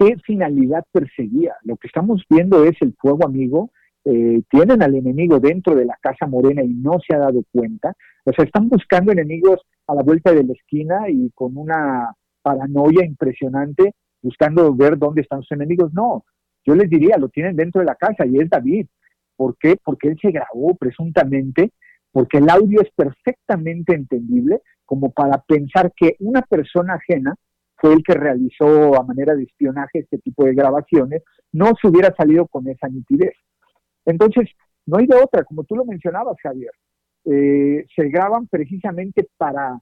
¿qué finalidad perseguía? Lo que estamos viendo es el fuego amigo. Eh, tienen al enemigo dentro de la Casa Morena y no se ha dado cuenta. O sea, están buscando enemigos a la vuelta de la esquina y con una paranoia impresionante, buscando ver dónde están sus enemigos. No, yo les diría, lo tienen dentro de la casa y es David. ¿Por qué? Porque él se grabó presuntamente, porque el audio es perfectamente entendible como para pensar que una persona ajena fue el que realizó a manera de espionaje este tipo de grabaciones, no se hubiera salido con esa nitidez. Entonces, no hay de otra, como tú lo mencionabas, Javier. Eh, se graban precisamente para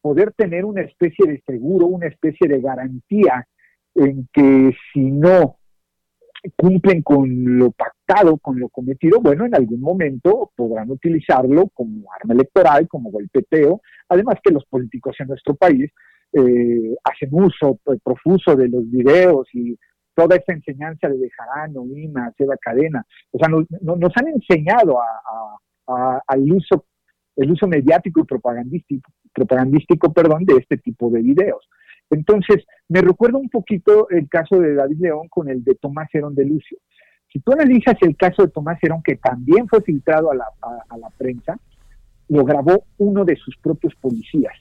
poder tener una especie de seguro, una especie de garantía en que si no cumplen con lo pactado, con lo cometido, bueno, en algún momento podrán utilizarlo como arma electoral, como golpeteo, además que los políticos en nuestro país eh, hacen uso profuso de los videos y toda esa enseñanza de Bejarano, Ima, Seba Cadena, o sea, nos, nos han enseñado a, al uso, el uso mediático y propagandístico, propagandístico, perdón, de este tipo de videos. Entonces, me recuerda un poquito el caso de David León con el de Tomás Herón de Lucio. Si tú analizas el caso de Tomás Herón, que también fue filtrado a, la prensa, lo grabó uno de sus propios policías.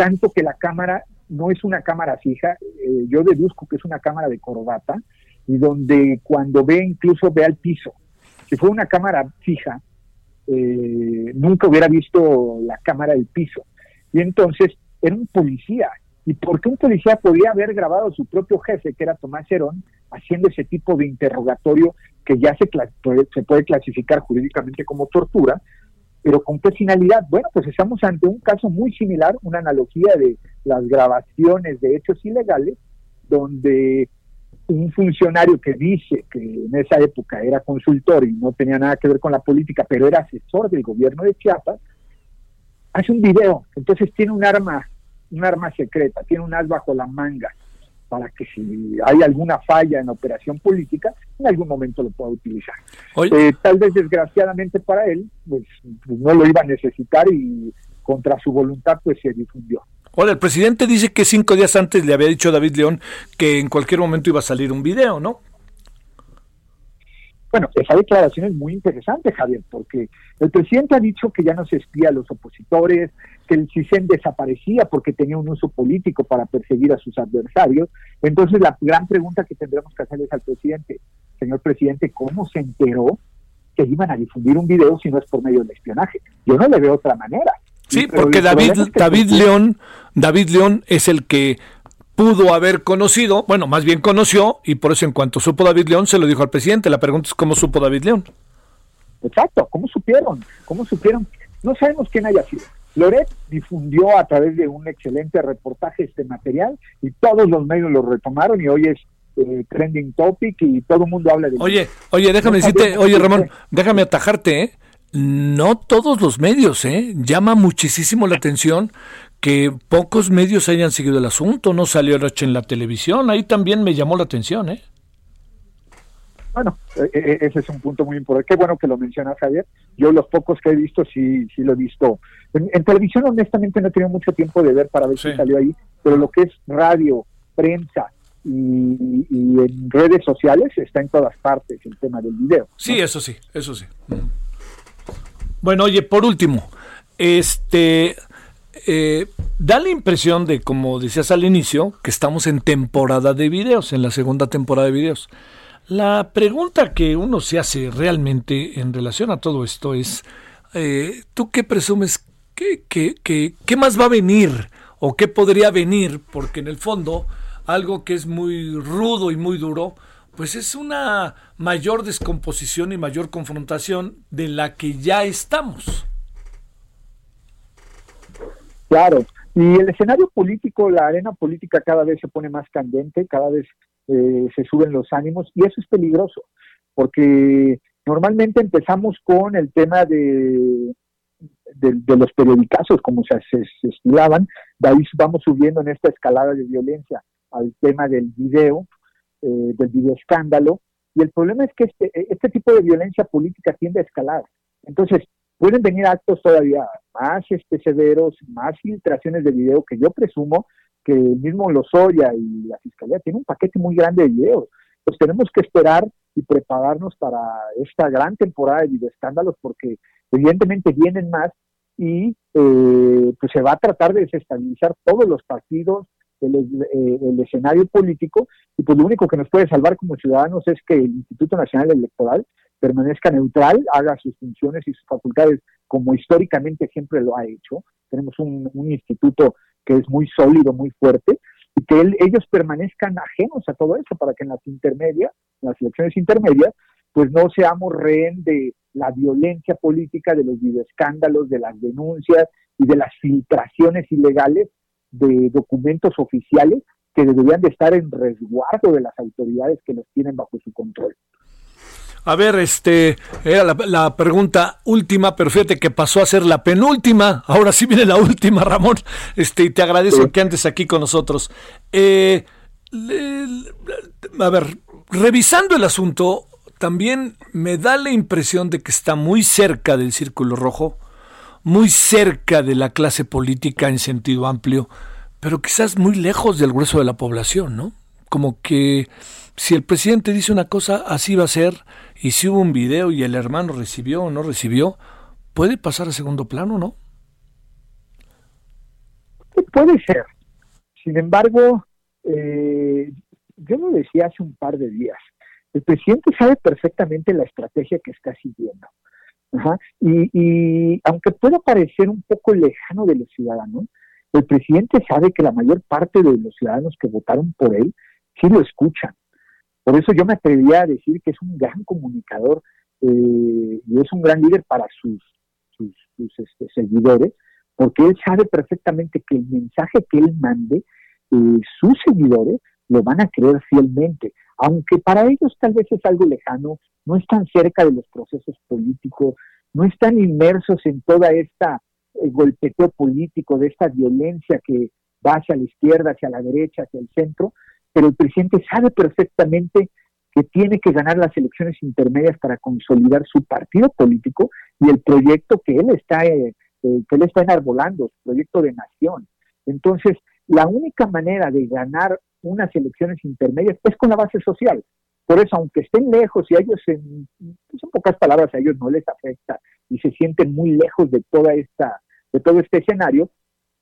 Tanto que la cámara no es una cámara fija, eh, yo deduzco que es una cámara de corbata, y donde cuando ve incluso ve al piso. Si fue una cámara fija, eh, nunca hubiera visto la cámara del piso. Y entonces era un policía y por qué un policía podía haber grabado a su propio jefe, que era Tomás Herón, haciendo ese tipo de interrogatorio que ya se puede clasificar jurídicamente como tortura, pero ¿con qué finalidad? Bueno, pues estamos ante un caso muy similar, una analogía de las grabaciones de hechos ilegales, donde un funcionario que dice que en esa época era consultor y no tenía nada que ver con la política, pero era asesor del gobierno de Chiapas, hace un video, entonces tiene un arma un arma secreta, tiene un as bajo la manga para que si hay alguna falla en la operación política, en algún momento lo pueda utilizar. Eh, tal vez desgraciadamente para él, pues, pues, no lo iba a necesitar y contra su voluntad pues se difundió. Hola, el presidente dice que cinco días antes le había dicho a David León que en cualquier momento iba a salir un video, ¿no? Bueno, esa declaración es muy interesante, Javier, porque el presidente ha dicho que ya no se espía a los opositores, que el CISEN desaparecía porque tenía un uso político para perseguir a sus adversarios. Entonces, la gran pregunta que tendremos que hacerles al presidente, señor presidente, ¿cómo se enteró que iban a difundir un video si no es por medio del espionaje? Yo no le veo otra manera. Sí, porque David, David León, David León es el que pudo haber conocido, bueno, más bien conoció, y por eso en cuanto supo David León se lo dijo al presidente. La pregunta es cómo supo David León. Exacto, ¿cómo supieron? ¿Cómo supieron? No sabemos quién haya sido. Loret difundió a través de un excelente reportaje este material y todos los medios lo retomaron y hoy es eh, trending topic y todo el mundo habla de Oye, oye, déjame decirte, oye Ramón, déjame atajarte, ¿eh? No todos los medios, ¿eh? Llama muchísimo la atención que pocos medios hayan seguido el asunto, no salió anoche en la televisión, ahí también me llamó la atención, ¿eh? Bueno, e, e, ese es un punto muy importante. Qué bueno que lo mencionas, Javier. Yo los pocos que he visto, sí, sí lo he visto. En, televisión, honestamente, no he tenido mucho tiempo de ver para ver si salió ahí, pero lo que es radio, prensa y, en redes sociales está en todas partes el tema del video. Sí, eso sí, eso sí. Bueno, oye, por último, este eh, da la impresión de, como decías al inicio, que estamos en temporada de videos, en la segunda temporada de videos. La pregunta que uno se hace realmente en relación a todo esto es, eh, ¿tú qué presumes? ¿Qué, qué, más va a venir? ¿O qué podría venir? Porque en el fondo, algo que es muy rudo y muy duro, pues es una mayor descomposición y mayor confrontación de la que ya estamos. Claro, y el escenario político, la arena política cada vez se pone más candente, cada vez eh, se suben los ánimos y eso es peligroso, porque normalmente empezamos con el tema de, de, los periodicazos, como se, se, estilaban, de ahí vamos subiendo en esta escalada de violencia al tema del video, eh, del video escándalo, Y el problema es que este, este tipo de violencia política tiende a escalar. Entonces, pueden venir actos todavía más este, severos, más filtraciones de video que yo presumo que mismo Lozoya y la Fiscalía tienen un paquete muy grande de videos. Pues tenemos que esperar y prepararnos para esta gran temporada de escándalos porque evidentemente vienen más y eh, pues se va a tratar de desestabilizar todos los partidos, eh, el, escenario político y pues lo único que nos puede salvar como ciudadanos es que el Instituto Nacional Electoral permanezca neutral, haga sus funciones y sus facultades como históricamente siempre lo ha hecho. Tenemos un, instituto que es muy sólido, muy fuerte, y que ellos permanezcan ajenos a todo eso para que en las intermedias, en las elecciones intermedias, pues no seamos rehén de la violencia política, de los videoescándalos, de las denuncias y de las filtraciones ilegales de documentos oficiales que deberían de estar en resguardo de las autoridades que los tienen bajo su control. A ver, este, era la, pregunta última, pero fíjate que pasó a ser la penúltima. Ahora sí viene la última, Ramón. Este, y te agradezco que andes aquí con nosotros. Eh, a ver, revisando el asunto, también me da la impresión de que está muy cerca del círculo rojo, muy cerca de la clase política en sentido amplio, pero quizás muy lejos del grueso de la población, ¿no? Como que si el presidente dice una cosa, así va a ser, y si hubo un video y el hermano recibió o no recibió, puede pasar a segundo plano, ¿no? Puede ser. Sin embargo, eh, yo lo decía hace un par de días, el presidente sabe perfectamente la estrategia que está siguiendo. Y, y, aunque pueda parecer un poco lejano de los ciudadanos, el presidente sabe que la mayor parte de los ciudadanos que votaron por él sí lo escuchan por eso yo me atrevía a decir que es un gran comunicador eh, y es un gran líder para sus, sus, este, seguidores, porque él sabe perfectamente que el mensaje que él mande, eh, sus seguidores lo van a creer fielmente, aunque para ellos tal vez es algo lejano, no están cerca de los procesos políticos, no están inmersos en toda esta eh, golpeteo político, de esta violencia que va hacia la izquierda, hacia la derecha, hacia el centro, pero el presidente sabe perfectamente que tiene que ganar las elecciones intermedias para consolidar su partido político y el proyecto que él está eh, eh, que él está enarbolando, su proyecto de nación. Entonces, la única manera de ganar unas elecciones intermedias es con la base social. Por eso, aunque estén lejos y a ellos, en, pues, pocas palabras, a ellos no les afecta y se sienten muy lejos de toda esta, de todo este escenario,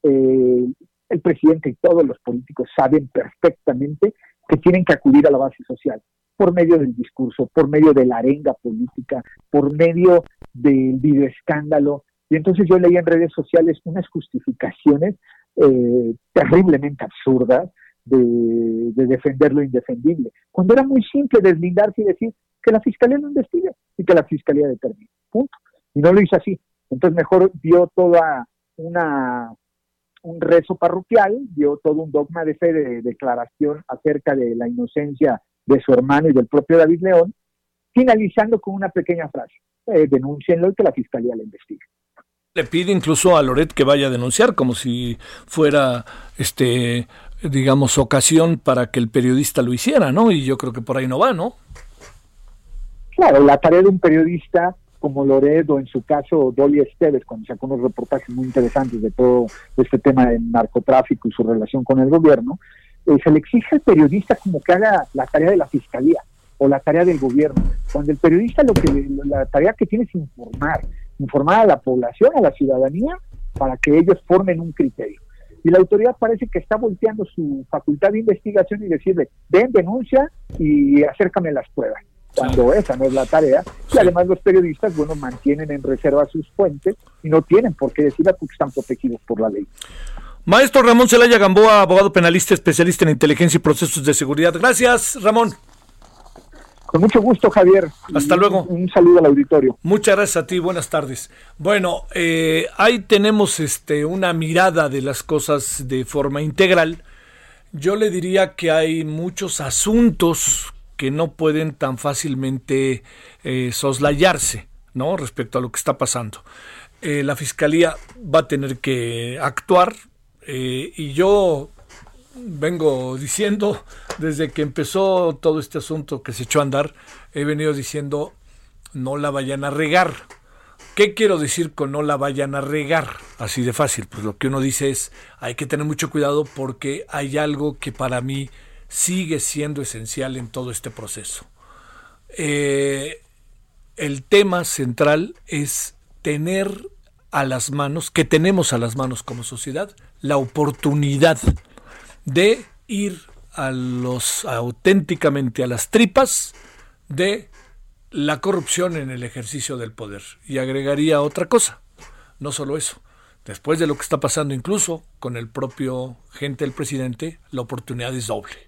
eh, el presidente y todos los políticos saben perfectamente que tienen que acudir a la base social por medio del discurso, por medio de la arenga política, por medio del videoescándalo. Y entonces yo leí en redes sociales unas justificaciones eh, terriblemente absurdas de, defender lo indefendible, cuando era muy simple deslindarse y decir que la fiscalía no investigue y que la fiscalía determine. Punto. Y no lo hizo así. Entonces mejor dio toda una un rezo parroquial, dio todo un dogma de fe de declaración acerca de la inocencia de su hermano y del propio David León, finalizando con una pequeña frase, eh, denúncienlo y que la fiscalía le investigue. Le pide incluso a Loret que vaya a denunciar, como si fuera, este, digamos, ocasión para que el periodista lo hiciera, ¿no? Y yo creo que por ahí no va, ¿no? Claro, la tarea de un periodista como Loredo, en su caso Dolly Esteves, cuando sacó unos reportajes muy interesantes de todo este tema del narcotráfico y su relación con el gobierno, eh, se le exige al periodista como que haga la tarea de la fiscalía o la tarea del gobierno, cuando el periodista lo que la tarea que tiene es informar, informar a la población, a la ciudadanía, para que ellos formen un criterio. Y la autoridad parece que está volteando su facultad de investigación y decirle, ven, denuncia y acércame las pruebas cuando esa no es la tarea. Y además los periodistas, bueno, mantienen en reserva sus fuentes y no tienen por qué decirla porque están protegidos por la ley. Maestro Ramón Celaya Gamboa, abogado penalista, especialista en inteligencia y procesos de seguridad. Gracias, Ramón. Con mucho gusto, Javier. Hasta luego. Un, saludo al auditorio. Muchas gracias a ti. Buenas tardes. Bueno, eh, ahí tenemos este, una mirada de las cosas de forma integral. Yo le diría que hay muchos asuntos que no pueden tan fácilmente eh, soslayarse, ¿no? Respecto a lo que está pasando. Eh, la fiscalía va a tener que actuar eh, y yo vengo diciendo desde que empezó todo este asunto que se echó a andar, he venido diciendo no la vayan a regar. ¿Qué quiero decir con no la vayan a regar? Así de fácil. Pues lo que uno dice es hay que tener mucho cuidado porque hay algo que para mí sigue siendo esencial en todo este proceso. Eh, el tema central es tener a las manos, que tenemos a las manos como sociedad, la oportunidad de ir a los auténticamente a las tripas de la corrupción en el ejercicio del poder. Y agregaría otra cosa, no solo eso, después de lo que está pasando incluso con el propio gente del presidente, la oportunidad es doble.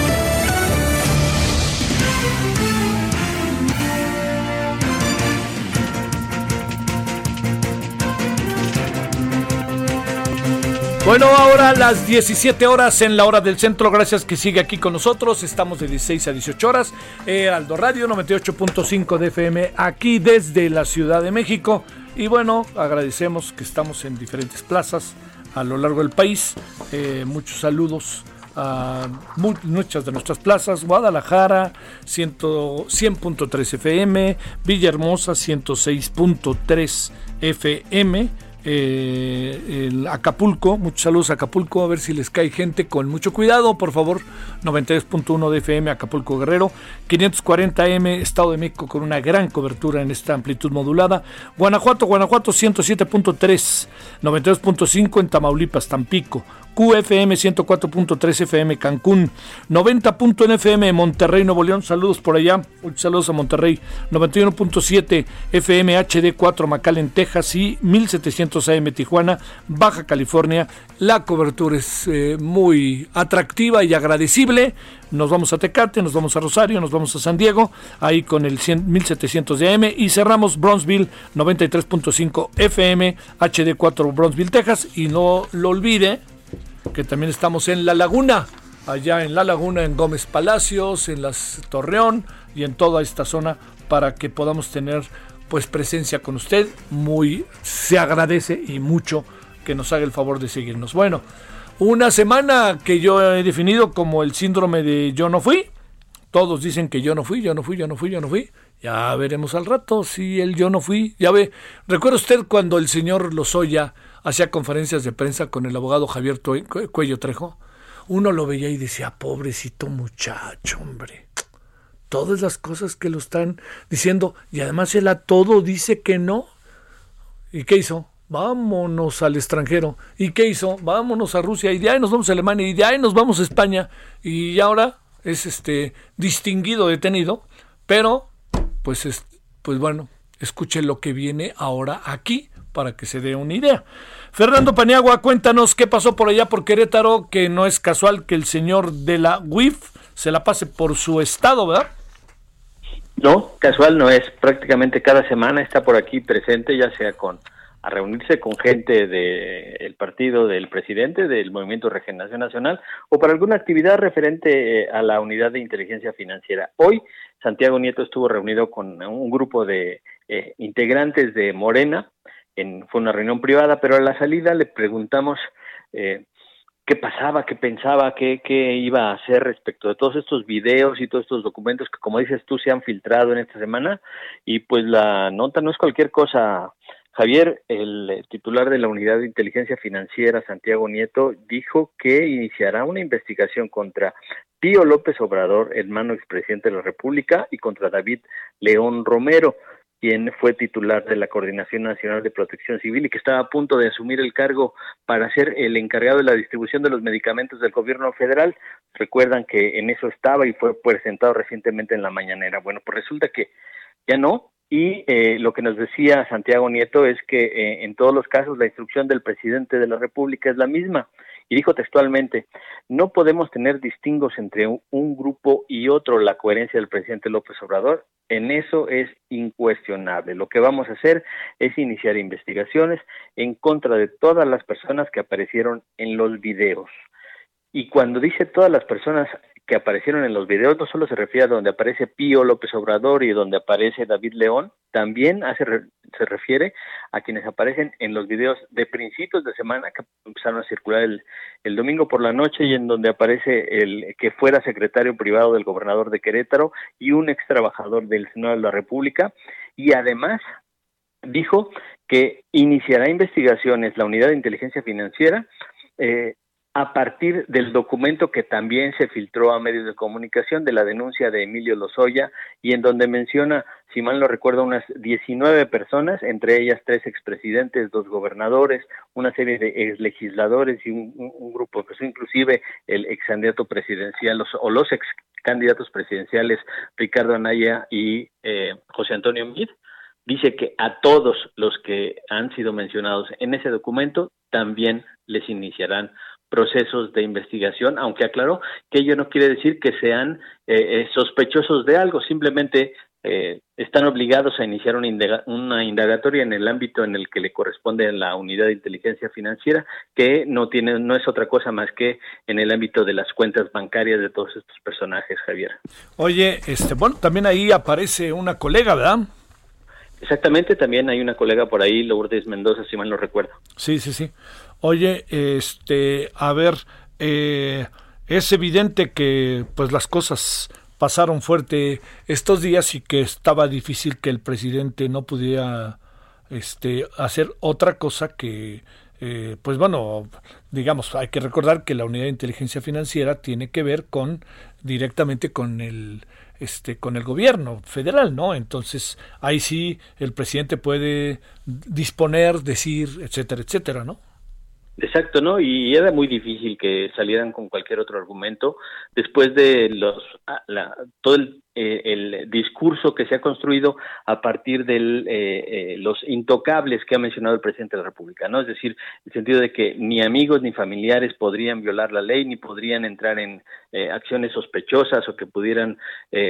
Bueno, ahora las 17 horas en la hora del centro. Gracias que sigue aquí con nosotros. Estamos de 16 a 18 horas. Aldo Radio 98.5 de FM aquí desde la Ciudad de México. Y bueno, agradecemos que estamos en diferentes plazas a lo largo del país. Eh, muchos saludos a muchas de nuestras plazas, Guadalajara 100.3 FM, Villahermosa 106.3 FM, eh, Acapulco, muchos saludos a Acapulco, a ver si les cae gente con mucho cuidado, por favor, 92.1 de FM Acapulco Guerrero, 540M Estado de México con una gran cobertura en esta amplitud modulada, Guanajuato, Guanajuato 107.3, 92.5 en Tamaulipas, Tampico, QFM 104.3 FM Cancún, 90.1 FM Monterrey, Nuevo León, saludos por allá, muchos saludos a Monterrey, 91.7 FM HD 4 McAllen, Texas y 1700 AM Tijuana, Baja California. La cobertura es eh, muy atractiva y agradecible. Nos vamos a Tecate, nos vamos a Rosario, nos vamos a San Diego, ahí con el 1700 de AM y cerramos Bronzeville 93.5 FM HD 4 Bronzeville, Texas. Y no lo olvide que también estamos en La Laguna, allá en La Laguna, en Gómez Palacios, en las Torreón y en toda esta zona para que podamos tener pues presencia con usted. Muy se agradece y mucho que nos haga el favor de seguirnos. Bueno, una semana que yo he definido como el síndrome de yo no fui. Todos dicen que yo no fui, yo no fui, yo no fui, yo no fui. Ya veremos al rato si el yo no fui. Ya ve, recuerda usted cuando el señor Lozoya hacía conferencias de prensa con el abogado Javier Cuello Trejo, uno lo veía y decía, pobrecito muchacho, hombre. Todas las cosas que lo están diciendo, y además él a todo dice que no. ¿Y qué hizo? Vámonos al extranjero. ¿Y qué hizo? Vámonos a Rusia, y de ahí nos vamos a Alemania, y de ahí nos vamos a España. Y ahora es este distinguido detenido, pero pues, es, pues bueno, escuche lo que viene ahora aquí para que se dé una idea. Fernando Paniagua, cuéntanos qué pasó por allá por Querétaro, que no es casual que el señor de la UIF se la pase por su estado, ¿verdad? No, casual no es. Prácticamente cada semana está por aquí presente, ya sea con a reunirse con gente del partido del presidente del Movimiento de Regeneración Nacional o para alguna actividad referente eh, a la unidad de inteligencia financiera. Hoy Santiago Nieto estuvo reunido con un grupo de eh, integrantes de Morena fue una reunión privada, pero a la salida le preguntamos eh, qué pasaba, qué pensaba, qué, qué iba a hacer respecto de todos estos videos y todos estos documentos que, como dices tú, se han filtrado en esta semana. Y pues la nota no es cualquier cosa. Javier, el titular de la Unidad de Inteligencia Financiera, Santiago Nieto, dijo que iniciará una investigación contra Pío López Obrador, hermano expresidente de la República, y contra David León Romero quien fue titular de la Coordinación Nacional de Protección Civil y que estaba a punto de asumir el cargo para ser el encargado de la distribución de los medicamentos del gobierno federal. Recuerdan que en eso estaba y fue presentado recientemente en la mañanera. Bueno, pues resulta que ya no. Y eh, lo que nos decía Santiago Nieto es que eh, en todos los casos la instrucción del presidente de la República es la misma. Y dijo textualmente, no podemos tener distingos entre un grupo y otro. La coherencia del presidente López Obrador En eso es incuestionable. Lo que vamos a hacer es iniciar investigaciones en contra de todas las personas que aparecieron en los videos. Y cuando dice todas las personas que aparecieron en los videos no solo se refiere a donde aparece Pío López Obrador y donde aparece David León, también hace, se refiere a quienes aparecen en los videos de principios de semana que empezaron a circular el, el domingo por la noche y en donde aparece el que fuera secretario privado del gobernador de Querétaro y un ex trabajador del Senado de la República. Y además dijo que iniciará investigaciones la unidad de inteligencia financiera eh, a partir del documento que también se filtró a medios de comunicación de la denuncia de Emilio Lozoya y en donde menciona, si mal no recuerdo, unas 19 personas, entre ellas tres expresidentes, dos gobernadores, una serie de exlegisladores y un, grupo, pues inclusive el ex candidato presidencial o los ex candidatos presidenciales Ricardo Anaya y eh, José Antonio Mid, dice que a todos los que han sido mencionados en ese documento también les iniciarán procesos de investigación, aunque aclaró que ello no quiere decir que sean eh, eh, sospechosos de algo, simplemente eh, están obligados a iniciar una, una, indagatoria en el ámbito en el que le corresponde a la unidad de inteligencia financiera, que no tiene, no es otra cosa más que en el ámbito de las cuentas bancarias de todos estos personajes, Javier. Oye, este, bueno, también ahí aparece una colega, ¿verdad? Exactamente, también hay una colega por ahí, Lourdes Mendoza, si mal no recuerdo. Sí, sí, sí. Oye, este, a ver, eh, es evidente que pues las cosas pasaron fuerte estos días y que estaba difícil que el presidente no pudiera este, hacer otra cosa que, eh, pues bueno, digamos, hay que recordar que la unidad de inteligencia financiera tiene que ver con directamente con el este con el gobierno federal, ¿no? Entonces, ahí sí el presidente puede disponer, decir, etcétera, etcétera, ¿no? Exacto, ¿no? Y era muy difícil que salieran con cualquier otro argumento después de los ah, todo eh, el, discurso que se ha construido a partir de eh, eh, los intocables que ha mencionado el presidente de la República, ¿no? Es decir, el sentido de que ni amigos ni familiares podrían violar la ley ni podrían entrar en acciones sospechosas o que pudieran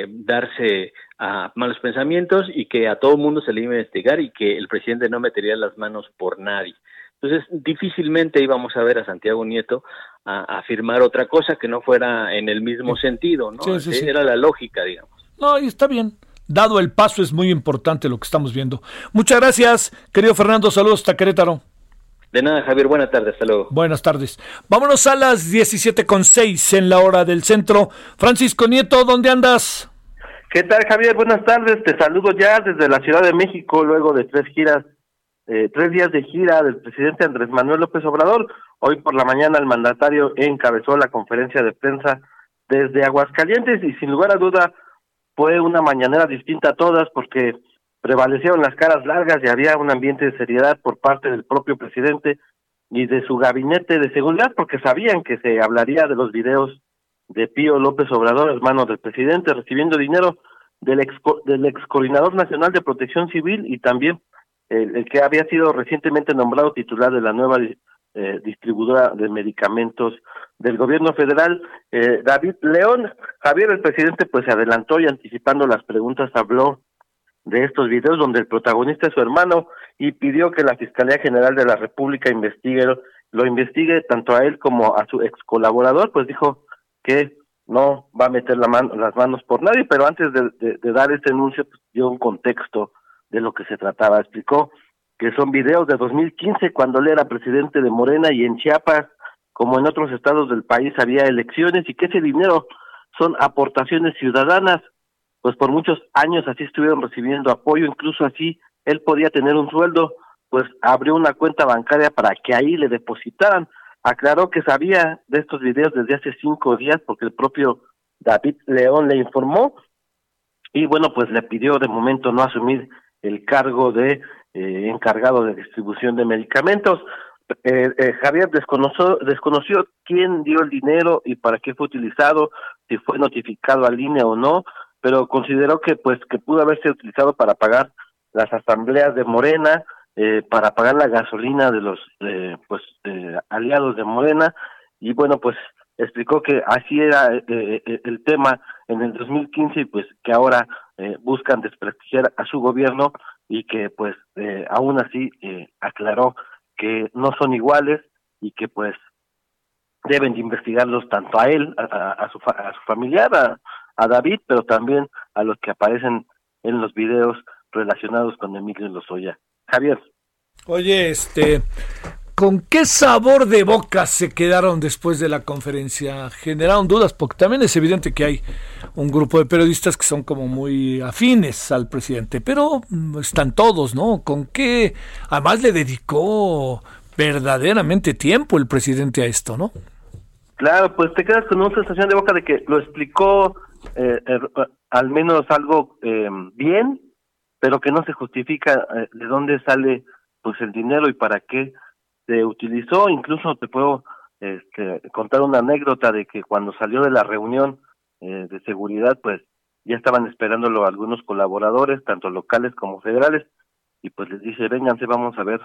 darse a malos pensamientos y que a todo mundo se le iba a investigar y que el presidente no metería las manos por nadie. Entonces, difícilmente íbamos a ver a Santiago Nieto a, afirmar otra cosa que no fuera en el mismo sentido, ¿no? Era la lógica, digamos. No, y está bien. Dado el paso, es muy importante lo que estamos viendo. Muchas gracias, querido Fernando. Saludos hasta Querétaro. De nada, Javier. Buenas tardes. Hasta luego. Buenas tardes. Vámonos a las 17.6 en la hora del centro. Francisco Nieto, ¿dónde andas? ¿Qué tal, Javier? Buenas tardes. Te saludo ya desde la Ciudad de México, luego de tres giras eh, tres días de gira del presidente Andrés Manuel López Obrador. Hoy por la mañana el mandatario encabezó la conferencia de prensa desde Aguascalientes y sin lugar a duda fue una mañanera distinta a todas porque prevalecieron las caras largas y había un ambiente de seriedad por parte del propio presidente y de su gabinete de seguridad porque sabían que se hablaría de los videos de Pío López Obrador, hermano del presidente, recibiendo dinero del ex, del ex coordinador nacional de protección civil y también el, que había sido recientemente nombrado titular de la nueva eh, distribuidora de medicamentos del gobierno federal, eh, David León. Javier, el presidente, pues se adelantó y anticipando las preguntas habló de estos videos donde el protagonista es su hermano y pidió que la Fiscalía General de la República investigue, lo investigue tanto a él como a su ex colaborador, pues dijo que no va a meter la las manos por nadie, pero antes de, dar este anuncio pues, dio un contexto de lo que se trataba. Explicó que son videos de 2015 cuando él era presidente de Morena y en Chiapas, como en otros estados del país, había elecciones y que ese dinero son aportaciones ciudadanas, pues por muchos años así estuvieron recibiendo apoyo, incluso así él podía tener un sueldo, pues abrió una cuenta bancaria para que ahí le depositaran. Aclaró que sabía de estos videos desde hace cinco días porque el propio David León le informó y bueno, pues le pidió de momento no asumir el cargo de eh, encargado de distribución de medicamentos. Eh, eh, Javier desconoció, desconoció quién dio el dinero y para qué fue utilizado, si fue notificado al INE o no, pero consideró que pues que pudo haberse utilizado para pagar las asambleas de Morena, para pagar la gasolina de los pues aliados de Morena y bueno pues explicó que así era el tema en el 2015 y pues que ahora eh, buscan desprestigiar a su gobierno y que pues eh, aún así eh, aclaró que no son iguales y que pues deben de investigarlos tanto a él, a, su, a su familiar, a, a David, pero también a los que aparecen en los videos relacionados con Emilio Lozoya. Javier. Oye, este, ¿con qué sabor de boca se quedaron después de la conferencia? Generaron dudas, porque también es evidente que hay un grupo de periodistas que son como muy afines al presidente, pero mm, están todos, ¿no? ¿Con qué? Además le dedicó verdaderamente tiempo el presidente a esto, ¿no? Claro, pues te quedas con una sensación de boca de que lo explicó eh, er, al menos algo eh, bien, pero que no se justifica eh, de dónde sale pues el dinero y para qué se utilizó. Incluso te puedo este, contar una anécdota de que cuando salió de la reunión eh, de seguridad, pues ya estaban esperándolo algunos colaboradores, tanto locales como federales, y pues les dice, vénganse, vamos a ver,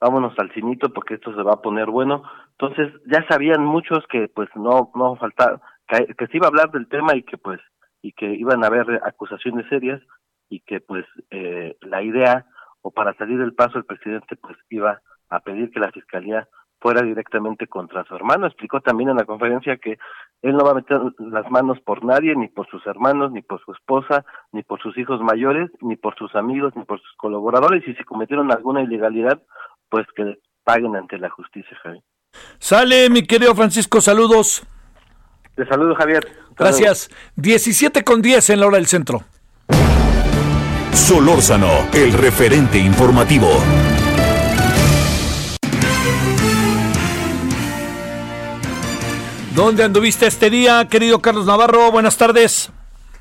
vámonos al cinito porque esto se va a poner bueno. Entonces ya sabían muchos que pues no, no faltaba, que, se iba a hablar del tema y que pues, y que iban a haber acusaciones serias y que pues eh, la idea o para salir del paso el presidente pues iba a pedir que la fiscalía fuera directamente contra su hermano. Explicó también en la conferencia que él no va a meter las manos por nadie, ni por sus hermanos, ni por su esposa, ni por sus hijos mayores, ni por sus amigos, ni por sus colaboradores. Y si cometieron alguna ilegalidad, pues que paguen ante la justicia, Javier. Sale, mi querido Francisco, saludos. Te saludo, Javier. Gracias. 17 con 10 en la hora del centro. Solórzano, el referente informativo. ¿Dónde anduviste este día, querido Carlos Navarro? Buenas tardes.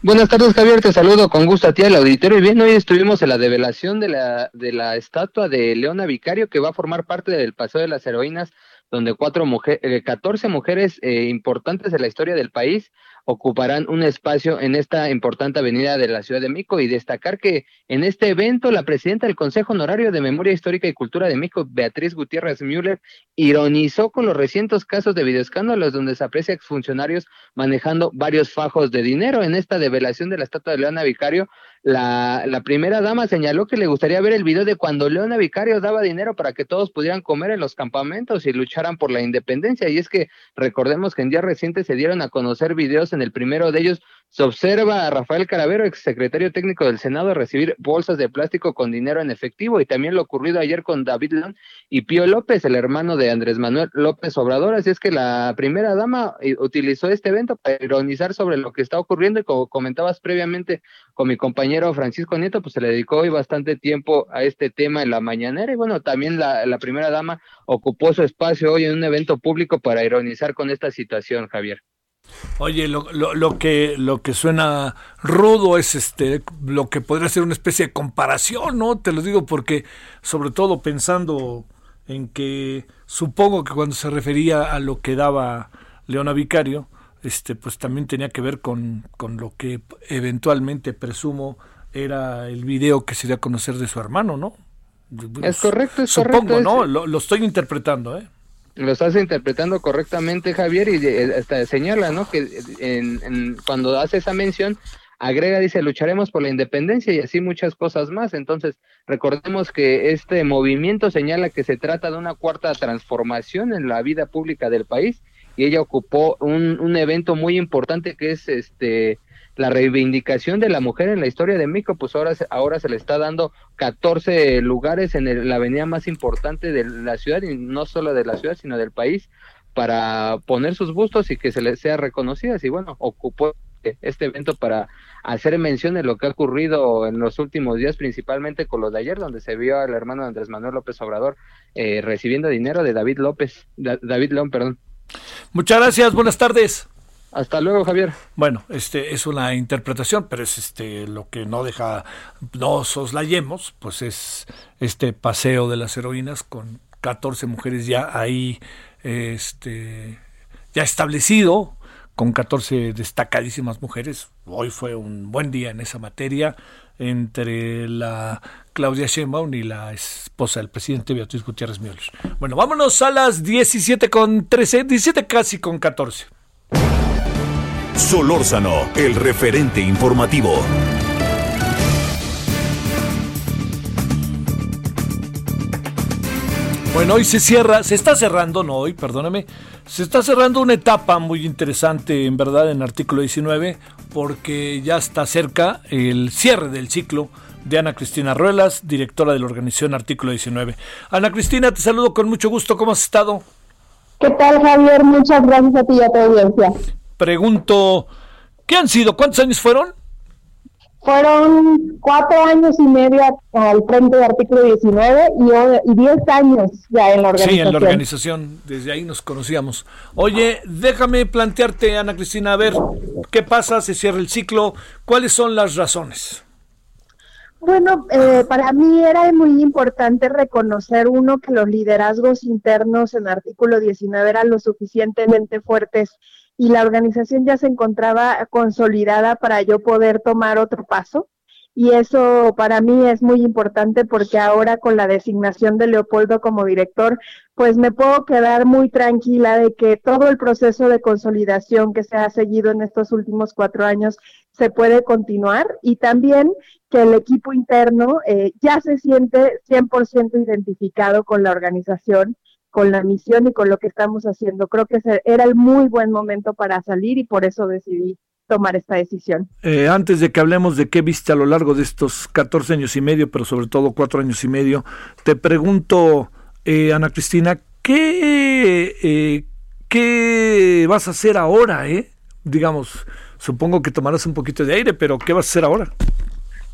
Buenas tardes, Javier. Te saludo con gusto a ti, al auditorio. Y bien, hoy estuvimos en la develación de la, de la estatua de Leona Vicario, que va a formar parte del Paseo de las Heroínas, donde cuatro mujeres, eh, 14 mujeres eh, importantes de la historia del país ocuparán un espacio en esta importante avenida de la Ciudad de México y destacar que en este evento la presidenta del Consejo Honorario de Memoria Histórica y Cultura de México, Beatriz Gutiérrez Müller, ironizó con los recientes casos de videoescándalos donde se aprecia exfuncionarios manejando varios fajos de dinero. En esta develación de la estatua de Leona Vicario, la, la primera dama señaló que le gustaría ver el video de cuando Leona Vicario daba dinero para que todos pudieran comer en los campamentos y lucharan por la independencia. Y es que recordemos que en días recientes se dieron a conocer videos en el primero de ellos se observa a Rafael Caravero, exsecretario técnico del Senado, recibir bolsas de plástico con dinero en efectivo y también lo ocurrido ayer con David Lón y Pío López, el hermano de Andrés Manuel López Obrador. Así es que la primera dama eh, utilizó este evento para ironizar sobre lo que está ocurriendo y como comentabas previamente con mi compañero Francisco Nieto, pues se le dedicó hoy bastante tiempo a este tema en la mañanera y bueno, también la primera dama ocupó su espacio hoy en un evento público para ironizar con esta situación, Javier. Oye, lo, lo, lo, que lo que suena rudo es este lo que podría ser una especie de comparación, ¿no? Te lo digo porque sobre todo pensando en que supongo que cuando se refería a lo que daba Leona Vicario, este pues también tenía que ver con, con lo que eventualmente presumo era el video que se dio a conocer de su hermano, ¿no? Es correcto, es supongo, correcto. ¿no? Lo, lo estoy interpretando, ¿eh? Lo estás interpretando correctamente, Javier, y hasta señala, ¿no? Que en, cuando hace esa mención, agrega, dice, lucharemos por la independencia y así muchas cosas más. Entonces, recordemos que este movimiento señala que se trata de una cuarta transformación en la vida pública del país y ella ocupó un, un evento muy importante que es este la reivindicación de la mujer en la historia de México, pues ahora, ahora se le está dando 14 lugares en el, la avenida más importante de la ciudad, y no solo de la ciudad, sino del país, para poner sus bustos y que se les sea reconocidas. Y bueno, ocupó este evento para hacer mención de lo que ha ocurrido en los últimos días, principalmente con lo de ayer, donde se vio al hermano Andrés Manuel López Obrador eh, recibiendo dinero de David López, da, David León, perdón. Muchas gracias, buenas tardes. Hasta luego, Javier. Bueno, este es una interpretación, pero es este lo que no deja, no soslayemos, pues es este paseo de las heroínas con 14 mujeres ya ahí, este, ya establecido, con 14 destacadísimas mujeres. Hoy fue un buen día en esa materia entre la Claudia Sheinbaum y la esposa del presidente Beatriz Gutiérrez Müller. Bueno, vámonos a las 17 con 13, 17 casi con 14. Solórzano, el referente informativo. Bueno, hoy se cierra, se está cerrando, no hoy, perdóname, se está cerrando una etapa muy interesante, en verdad, en artículo 19, porque ya está cerca el cierre del ciclo de Ana Cristina Ruelas, directora de la organización Artículo 19. Ana Cristina, te saludo con mucho gusto, ¿cómo has estado? ¿Qué tal, Javier? Muchas gracias a ti y a tu audiencia. Pregunto, ¿qué han sido? ¿Cuántos años fueron? Fueron cuatro años y medio al frente de artículo 19 y, diez años ya en la organización. Sí, en la organización, desde ahí nos conocíamos. Oye, déjame plantearte, Ana Cristina, a ver, ¿qué pasa? ¿Se cierra el ciclo? ¿Cuáles son las razones? Bueno, eh, para mí era muy importante reconocer, uno, que los liderazgos internos en artículo 19 eran lo suficientemente fuertes y la organización ya se encontraba consolidada para yo poder tomar otro paso. Y eso para mí es muy importante porque ahora con la designación de Leopoldo como director, pues me puedo quedar muy tranquila de que todo el proceso de consolidación que se ha seguido en estos últimos cuatro años se puede continuar y también que el equipo interno eh, ya se siente 100% identificado con la organización con la misión y con lo que estamos haciendo. Creo que era el muy buen momento para salir y por eso decidí tomar esta decisión. Eh, antes de que hablemos de qué viste a lo largo de estos 14 años y medio, pero sobre todo cuatro años y medio, te pregunto, eh, Ana Cristina, ¿qué, eh, ¿qué vas a hacer ahora? Eh? Digamos, supongo que tomarás un poquito de aire, pero ¿qué vas a hacer ahora?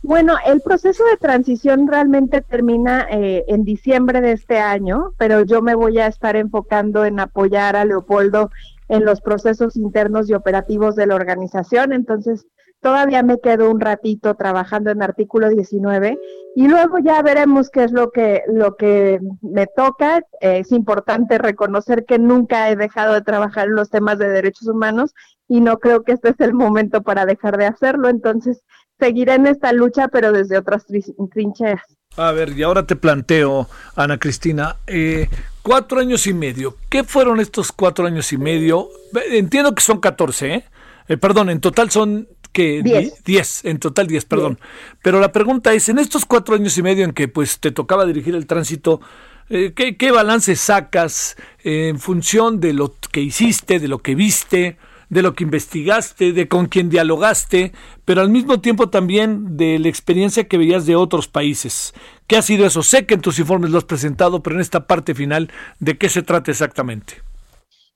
Bueno, el proceso de transición realmente termina eh, en diciembre de este año, pero yo me voy a estar enfocando en apoyar a Leopoldo en los procesos internos y operativos de la organización. Entonces, todavía me quedo un ratito trabajando en artículo 19 y luego ya veremos qué es lo que, lo que me toca. es importante reconocer que nunca he dejado de trabajar en los temas de derechos humanos y no creo que este es el momento para dejar de hacerlo. Entonces, seguiré en esta lucha, pero desde otras trincheras. A ver, y ahora te planteo, Ana Cristina, eh, cuatro años y medio. ¿Qué fueron estos cuatro años y medio? Entiendo que son 14, ¿eh? eh perdón, en total son que 10, en total 10, perdón. Pero la pregunta es, en estos cuatro años y medio en que pues te tocaba dirigir el tránsito, eh, ¿qué, ¿qué, balance sacas en función de lo que hiciste, de lo que viste? De lo que investigaste, de con quien dialogaste, pero al mismo tiempo también de la experiencia que veías de otros países. ¿Qué ha sido eso? Sé que en tus informes lo has presentado, pero en esta parte final, ¿de qué se trata exactamente?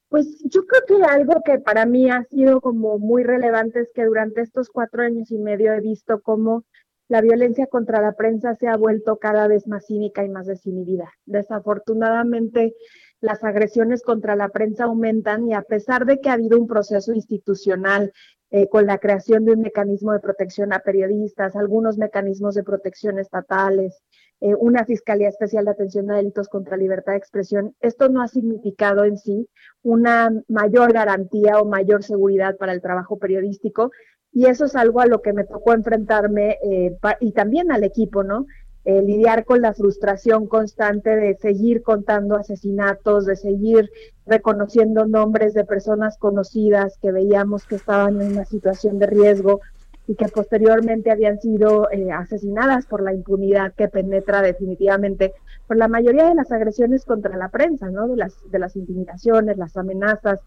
Pues yo creo que algo que para mí ha sido como muy relevante es que durante estos cuatro años y medio he visto cómo la violencia contra la prensa se ha vuelto cada vez más cínica y más desinhibida. Desafortunadamente, las agresiones contra la prensa aumentan y a pesar de que ha habido un proceso institucional eh, con la creación de un mecanismo de protección a periodistas, algunos mecanismos de protección estatales, eh, una Fiscalía Especial de Atención a Delitos contra Libertad de Expresión, esto no ha significado en sí una mayor garantía o mayor seguridad para el trabajo periodístico. Y eso es algo a lo que me tocó enfrentarme eh, y también al equipo, ¿no? Eh, lidiar con la frustración constante de seguir contando asesinatos, de seguir reconociendo nombres de personas conocidas que veíamos que estaban en una situación de riesgo y que posteriormente habían sido eh, asesinadas por la impunidad que penetra definitivamente por la mayoría de las agresiones contra la prensa, ¿no? De las, de las intimidaciones, las amenazas.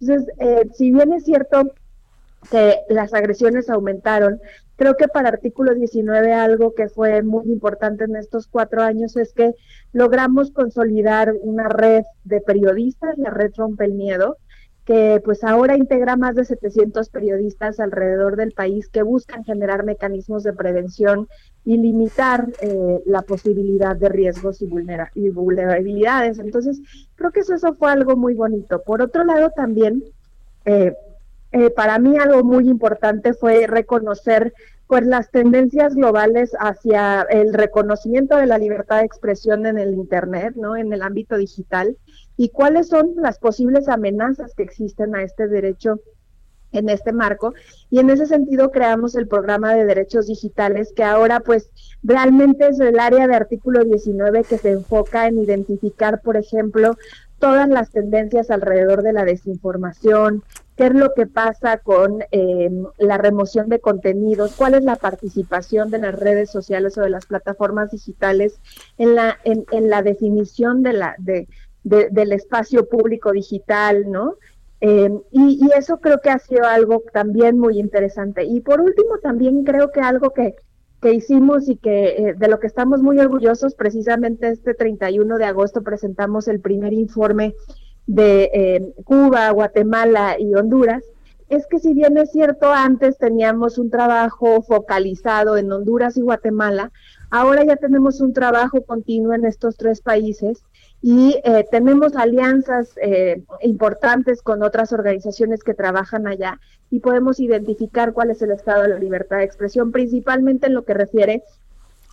Entonces, eh, si bien es cierto que las agresiones aumentaron, Creo que para artículo 19 algo que fue muy importante en estos cuatro años es que logramos consolidar una red de periodistas, la red Rompe el Miedo, que pues ahora integra más de 700 periodistas alrededor del país que buscan generar mecanismos de prevención y limitar eh, la posibilidad de riesgos y, y, vulnerabilidades. Entonces, creo que eso, eso, fue algo muy bonito. Por otro lado, también eh, eh, para mí algo muy importante fue reconocer pues las tendencias globales hacia el reconocimiento de la libertad de expresión en el internet, ¿no? En el ámbito digital y cuáles son las posibles amenazas que existen a este derecho en este marco y en ese sentido creamos el programa de derechos digitales que ahora pues realmente es el área de artículo 19 que se enfoca en identificar, por ejemplo, todas las tendencias alrededor de la desinformación, qué es lo que pasa con eh, la remoción de contenidos, cuál es la participación de las redes sociales o de las plataformas digitales en la, en, la definición de la, de, del espacio público digital, ¿no? Eh, y, eso creo que ha sido algo también muy interesante. Y por último, también creo que algo que, que hicimos y que eh, de lo que estamos muy orgullosos, precisamente este 31 de agosto presentamos el primer informe de eh, Cuba, Guatemala y Honduras, es que si bien es cierto, antes teníamos un trabajo focalizado en Honduras y Guatemala, ahora ya tenemos un trabajo continuo en estos tres países y eh, tenemos alianzas eh, importantes con otras organizaciones que trabajan allá y podemos identificar cuál es el estado de la libertad de expresión, principalmente en lo que refiere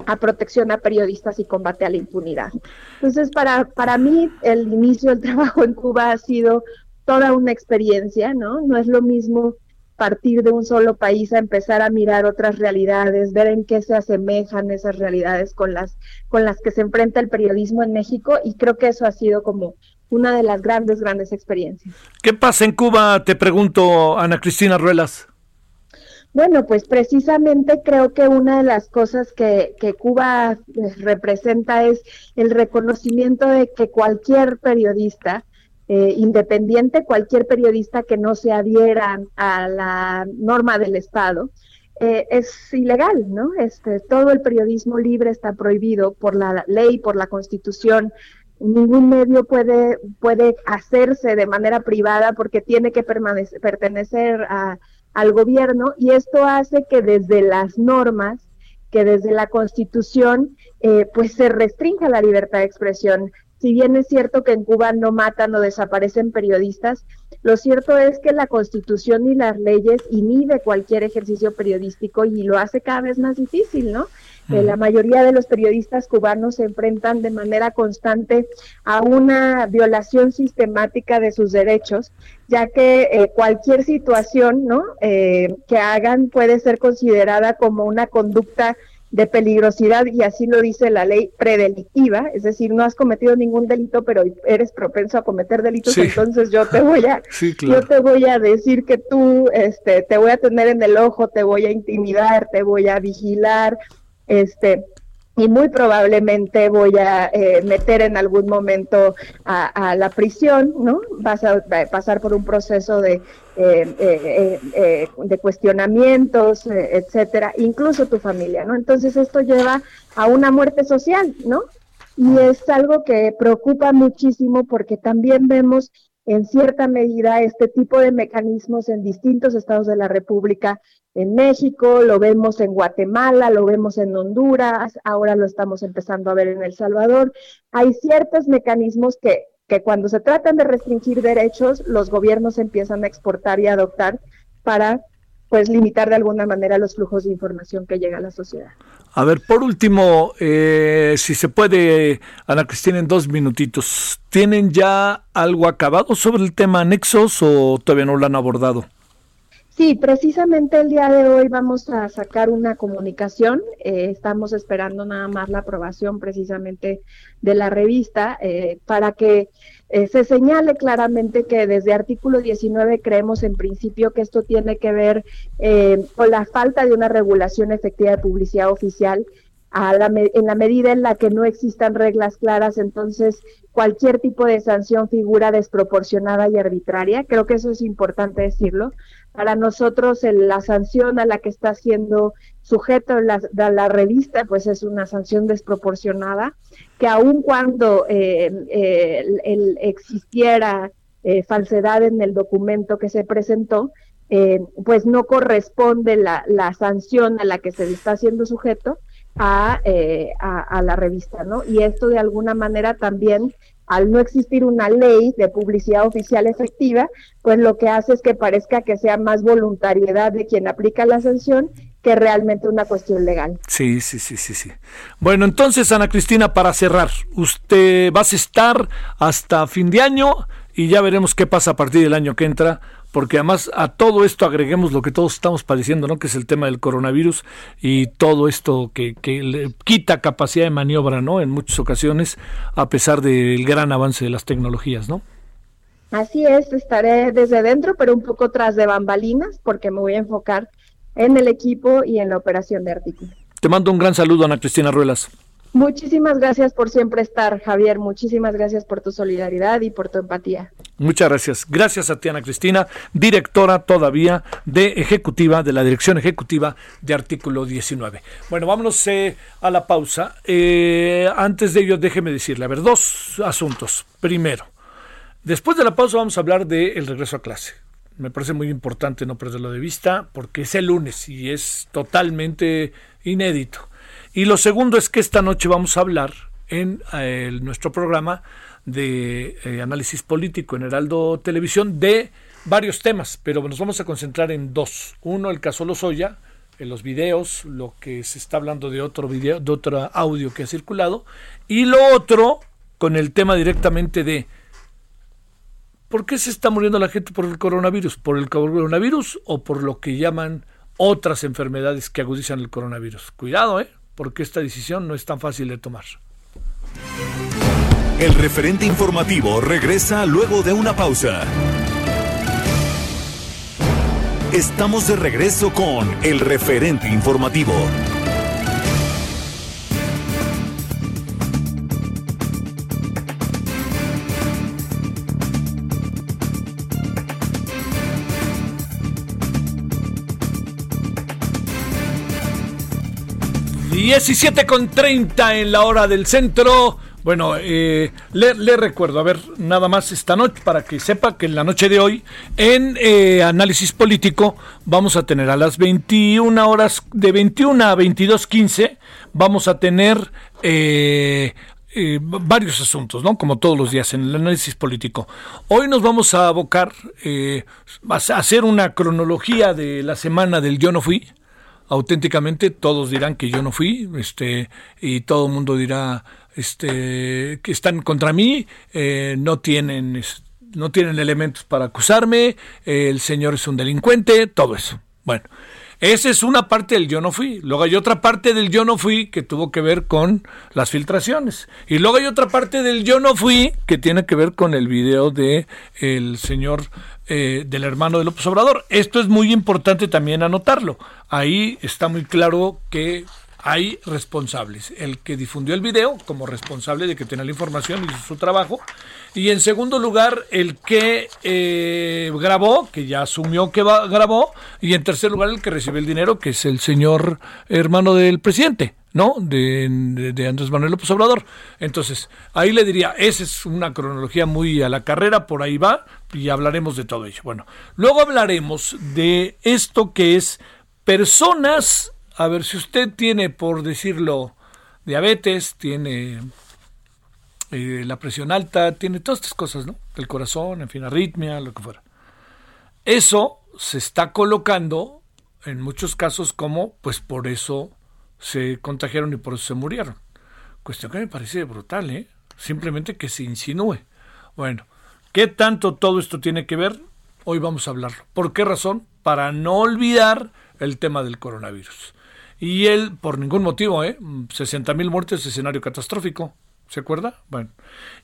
a protección a periodistas y combate a la impunidad. Entonces, para, para mí, el inicio del trabajo en Cuba ha sido toda una experiencia, ¿no? No es lo mismo partir de un solo país a empezar a mirar otras realidades, ver en qué se asemejan esas realidades con las con las que se enfrenta el periodismo en México y creo que eso ha sido como una de las grandes grandes experiencias. ¿Qué pasa en Cuba? Te pregunto, Ana Cristina Ruelas. Bueno, pues precisamente creo que una de las cosas que, Cuba representa es el reconocimiento de que cualquier periodista eh, independiente, cualquier periodista que no se adhiera a la norma del Estado, eh, es ilegal, ¿no? Este, todo el periodismo libre está prohibido por la ley, por la Constitución. Ningún medio puede, puede hacerse de manera privada porque tiene que pertenecer a, al gobierno y esto hace que desde las normas, que desde la Constitución, eh, pues se restrinja la libertad de expresión. Si bien es cierto que en Cuba no matan o desaparecen periodistas, lo cierto es que la Constitución y las leyes inhibe cualquier ejercicio periodístico y lo hace cada vez más difícil, ¿no? La mayoría de los periodistas cubanos se enfrentan de manera constante a una violación sistemática de sus derechos, ya que eh, cualquier situación ¿no? Eh, que hagan puede ser considerada como una conducta de peligrosidad y así lo dice la ley predelictiva, es decir, no has cometido ningún delito, pero eres propenso a cometer delitos, entonces yo te voy a yo te voy a decir que tú este te voy a tener en el ojo, te voy a intimidar, te voy a vigilar, este y muy probablemente voy a eh, meter en algún momento a, la prisión, ¿no? Vas a, pasar por un proceso de, eh, eh, de cuestionamientos, etcétera, incluso tu familia, ¿no? Entonces esto lleva a una muerte social, ¿no? Y es algo que preocupa muchísimo porque también vemos en cierta medida este tipo de mecanismos en distintos estados de la República, en México, lo vemos en Guatemala, lo vemos en Honduras, ahora lo estamos empezando a ver en El Salvador. Hay ciertos mecanismos que, que cuando se tratan de restringir derechos, los gobiernos empiezan a exportar y adoptar para pues limitar de alguna manera los flujos de información que llega a la sociedad. A ver, por último, eh, si se puede, Ana Cristina, en dos minutitos, ¿tienen ya algo acabado sobre el tema anexos o todavía no lo han abordado? Sí, precisamente el día de hoy vamos a sacar una comunicación. Eh, estamos esperando nada más la aprobación precisamente de la revista eh, para que eh, se señale claramente que desde artículo 19 creemos en principio que esto tiene que ver eh, con la falta de una regulación efectiva de publicidad oficial. A la en la medida en la que no existan reglas claras, entonces cualquier tipo de sanción figura desproporcionada y arbitraria. Creo que eso es importante decirlo. Para nosotros la sanción a la que está siendo sujeto la, la, revista, pues es una sanción desproporcionada, que aun cuando eh, el, existiera eh, falsedad en el documento que se presentó, eh, pues no corresponde la, la, sanción a la que se está haciendo sujeto a, a, a la revista, ¿no? Y esto de alguna manera también al no existir una ley de publicidad oficial efectiva, pues lo que hace es que parezca que sea más voluntariedad de quien aplica la sanción que realmente una cuestión legal. Sí, sí, sí, sí, sí. Bueno, entonces, Ana Cristina, para cerrar, usted va a estar hasta fin de año y ya veremos qué pasa a partir del año que entra porque además a todo esto agreguemos lo que todos estamos padeciendo, ¿no? Que es el tema del coronavirus y todo esto que, que le quita capacidad de maniobra, ¿no? En muchas ocasiones, a pesar del gran avance de las tecnologías, ¿no? Así es, estaré desde dentro, pero un poco tras de bambalinas, porque me voy a enfocar en el equipo y en la operación de artículos. Te mando un gran saludo, Ana Cristina Ruelas. Muchísimas gracias por siempre estar, Javier. Muchísimas gracias por tu solidaridad y por tu empatía. Muchas gracias. Gracias a ti, Ana Cristina, directora todavía de ejecutiva, de la dirección ejecutiva de artículo 19. Bueno, vámonos eh, a la pausa. Eh, antes de ello, déjeme decirle, a ver, dos asuntos. Primero, después de la pausa vamos a hablar del regreso a clase. Me parece muy importante no perderlo de vista porque es el lunes y es totalmente inédito. Y lo segundo es que esta noche vamos a hablar en eh, nuestro programa de eh, análisis político en Heraldo Televisión de varios temas, pero nos vamos a concentrar en dos. Uno, el caso Lozoya, en los videos, lo que se está hablando de otro video, de otro audio que ha circulado, y lo otro con el tema directamente de ¿por qué se está muriendo la gente por el coronavirus? ¿Por el coronavirus o por lo que llaman otras enfermedades que agudizan el coronavirus? Cuidado, ¿eh? Porque esta decisión no es tan fácil de tomar. El referente informativo regresa luego de una pausa. Estamos de regreso con el referente informativo. 17 con 30 en la hora del centro. Bueno, eh, le, recuerdo, a ver, nada más esta noche, para que sepa que en la noche de hoy, en eh, análisis político, vamos a tener a las 21 horas, de 21 a 22.15, vamos a tener eh, varios asuntos, ¿no? Como todos los días en el análisis político. Hoy nos vamos a abocar a hacer una cronología de la semana del Yo no fui auténticamente todos dirán que yo no fui, este, y todo el mundo dirá, este, que están contra mí, eh, no tienen, no tienen elementos para acusarme, el señor es un delincuente, todo eso. Bueno, esa es una parte del yo no fui. Luego hay otra parte del yo no fui que tuvo que ver con las filtraciones. Y luego hay otra parte del yo no fui que tiene que ver con el video de el señor eh, del hermano de López Obrador. Esto es muy importante también anotarlo. Ahí está muy claro que hay responsables. El que difundió el video como responsable de que tenía la información hizo su trabajo. Y en segundo lugar, el que eh, grabó, que ya asumió que grabó. Y en tercer lugar, el que recibe el dinero, que es el señor hermano del presidente. ¿no? De, de, Andrés Manuel López Obrador. Entonces, ahí le diría, esa es una cronología muy a la carrera, por ahí va, y hablaremos de todo ello. Bueno, luego hablaremos de esto que es personas, a ver si usted tiene, por decirlo, diabetes, tiene eh, la presión alta, tiene todas estas cosas, ¿no? El corazón, en fin, arritmia, lo que fuera. Eso se está colocando en muchos casos como, pues por eso se contagiaron y por eso se murieron. Cuestión que me parece brutal, ¿eh? Simplemente que se insinúe. Bueno, ¿qué tanto todo esto tiene que ver? Hoy vamos a hablarlo. ¿Por qué razón? Para no olvidar el tema del coronavirus. Y él, por ningún motivo, ¿eh? 60 mil muertes, escenario catastrófico. ¿Se acuerda? Bueno.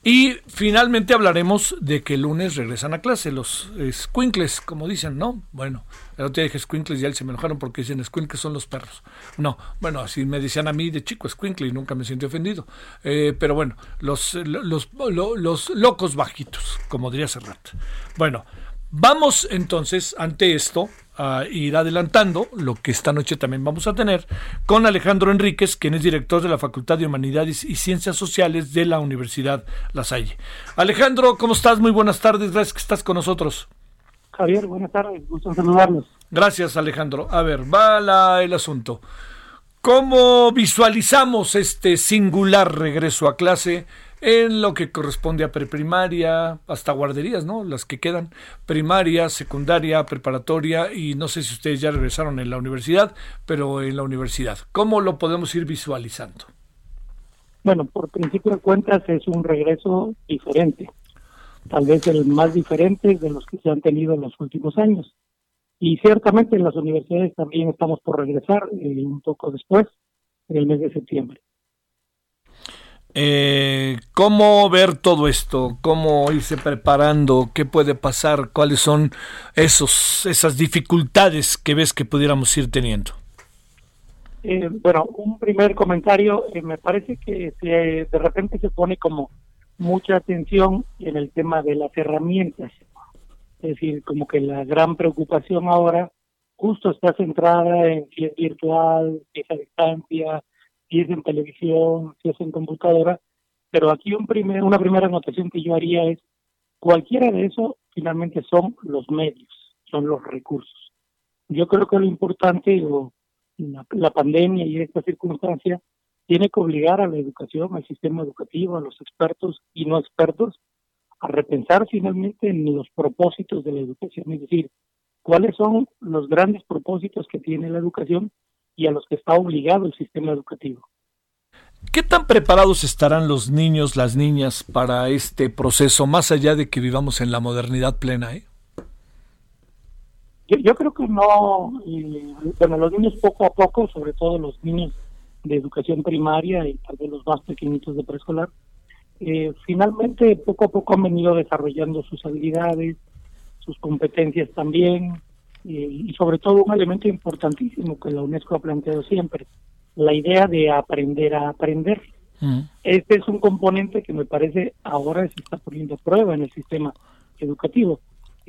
Y finalmente hablaremos de que el lunes regresan a clase los squinkles, como dicen, ¿no? Bueno, el otro día dije squinkles y él se me enojaron porque dicen squinkles son los perros. No, bueno, así me decían a mí de chico squinkle y nunca me sentí ofendido. Eh, pero bueno, los, los, los, locos bajitos, como diría Serrat. Bueno, vamos entonces ante esto a ir adelantando lo que esta noche también vamos a tener con Alejandro Enríquez, quien es director de la Facultad de Humanidades y Ciencias Sociales de la Universidad La Salle. Alejandro, ¿cómo estás? Muy buenas tardes, gracias que estás con nosotros. Javier, buenas tardes, gusto saludarlos. Gracias, Alejandro. A ver, va el asunto. ¿Cómo visualizamos este singular regreso a clase? En lo que corresponde a preprimaria, hasta guarderías, ¿no? Las que quedan, primaria, secundaria, preparatoria y no sé si ustedes ya regresaron en la universidad, pero en la universidad. ¿Cómo lo podemos ir visualizando? Bueno, por principio de cuentas es un regreso diferente, tal vez el más diferente de los que se han tenido en los últimos años. Y ciertamente en las universidades también estamos por regresar eh, un poco después, en el mes de septiembre. Eh, ¿Cómo ver todo esto? ¿Cómo irse preparando? ¿Qué puede pasar? ¿Cuáles son esos, esas dificultades que ves que pudiéramos ir teniendo? Eh, bueno, un primer comentario, eh, me parece que de repente se pone como mucha atención en el tema de las herramientas. Es decir, como que la gran preocupación ahora justo está centrada en si es virtual, si es a distancia, si es en televisión, si es en computadora. Pero aquí un primer, una primera anotación que yo haría es, cualquiera de eso finalmente son los medios, son los recursos. Yo creo que lo importante, o la, pandemia y esta circunstancia tiene que obligar a la educación, al sistema educativo, a los expertos y no expertos a repensar finalmente en los propósitos de la educación, es decir, cuáles son los grandes propósitos que tiene la educación y a los que está obligado el sistema educativo. ¿Qué tan preparados estarán los niños, las niñas para este proceso, más allá de que vivamos en la modernidad plena? Eh? Yo, creo que no, bueno, los niños poco a poco, sobre todo los niños de educación primaria y tal vez los más pequeñitos de preescolar, eh, finalmente poco a poco han venido desarrollando sus habilidades, sus competencias también, y sobre todo un elemento importantísimo que la UNESCO ha planteado siempre, la idea de aprender a aprender. Mm. Este es un componente que me parece ahora se está poniendo a prueba en el sistema educativo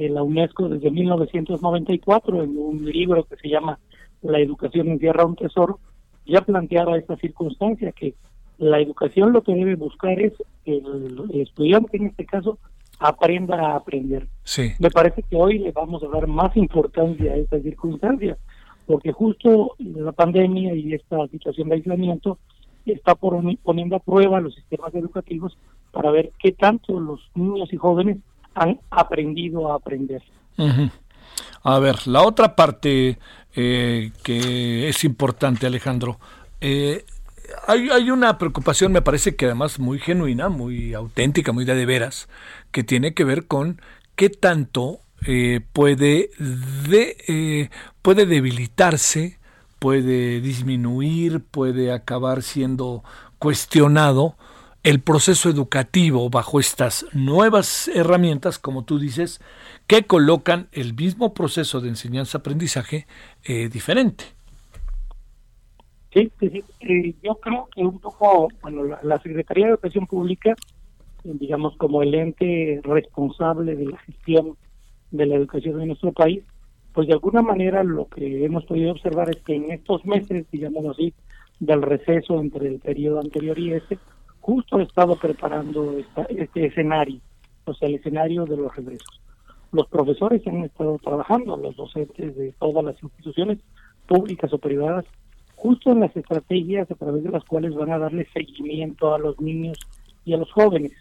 la UNESCO desde 1994 en un libro que se llama La educación encierra un tesoro, ya planteaba esta circunstancia que la educación lo que debe buscar es que el, estudiante en este caso aprenda a aprender. Sí. Me parece que hoy le vamos a dar más importancia a esta circunstancia, porque justo la pandemia y esta situación de aislamiento está poniendo a prueba los sistemas educativos para ver qué tanto los niños y jóvenes han aprendido a aprender. A ver, la otra parte eh, que es importante, Alejandro, eh, hay, hay, una preocupación, me parece que además muy genuina, muy auténtica, muy de, veras, que tiene que ver con qué tanto eh, puede, de, puede debilitarse, puede disminuir, puede acabar siendo cuestionado el proceso educativo bajo estas nuevas herramientas, como tú dices, que colocan el mismo proceso de enseñanza-aprendizaje eh, diferente. Sí, sí, eh, yo creo que un poco, bueno, la, Secretaría de Educación Pública, digamos como el ente responsable de la gestión de la educación de nuestro país, pues de alguna manera lo que hemos podido observar es que en estos meses, digamos así, del receso entre el periodo anterior y este, justo he estado preparando este escenario, o sea, el escenario de los regresos. Los profesores han estado trabajando, los docentes de todas las instituciones públicas o privadas, justo en las estrategias a través de las cuales van a darle seguimiento a los niños y a los jóvenes.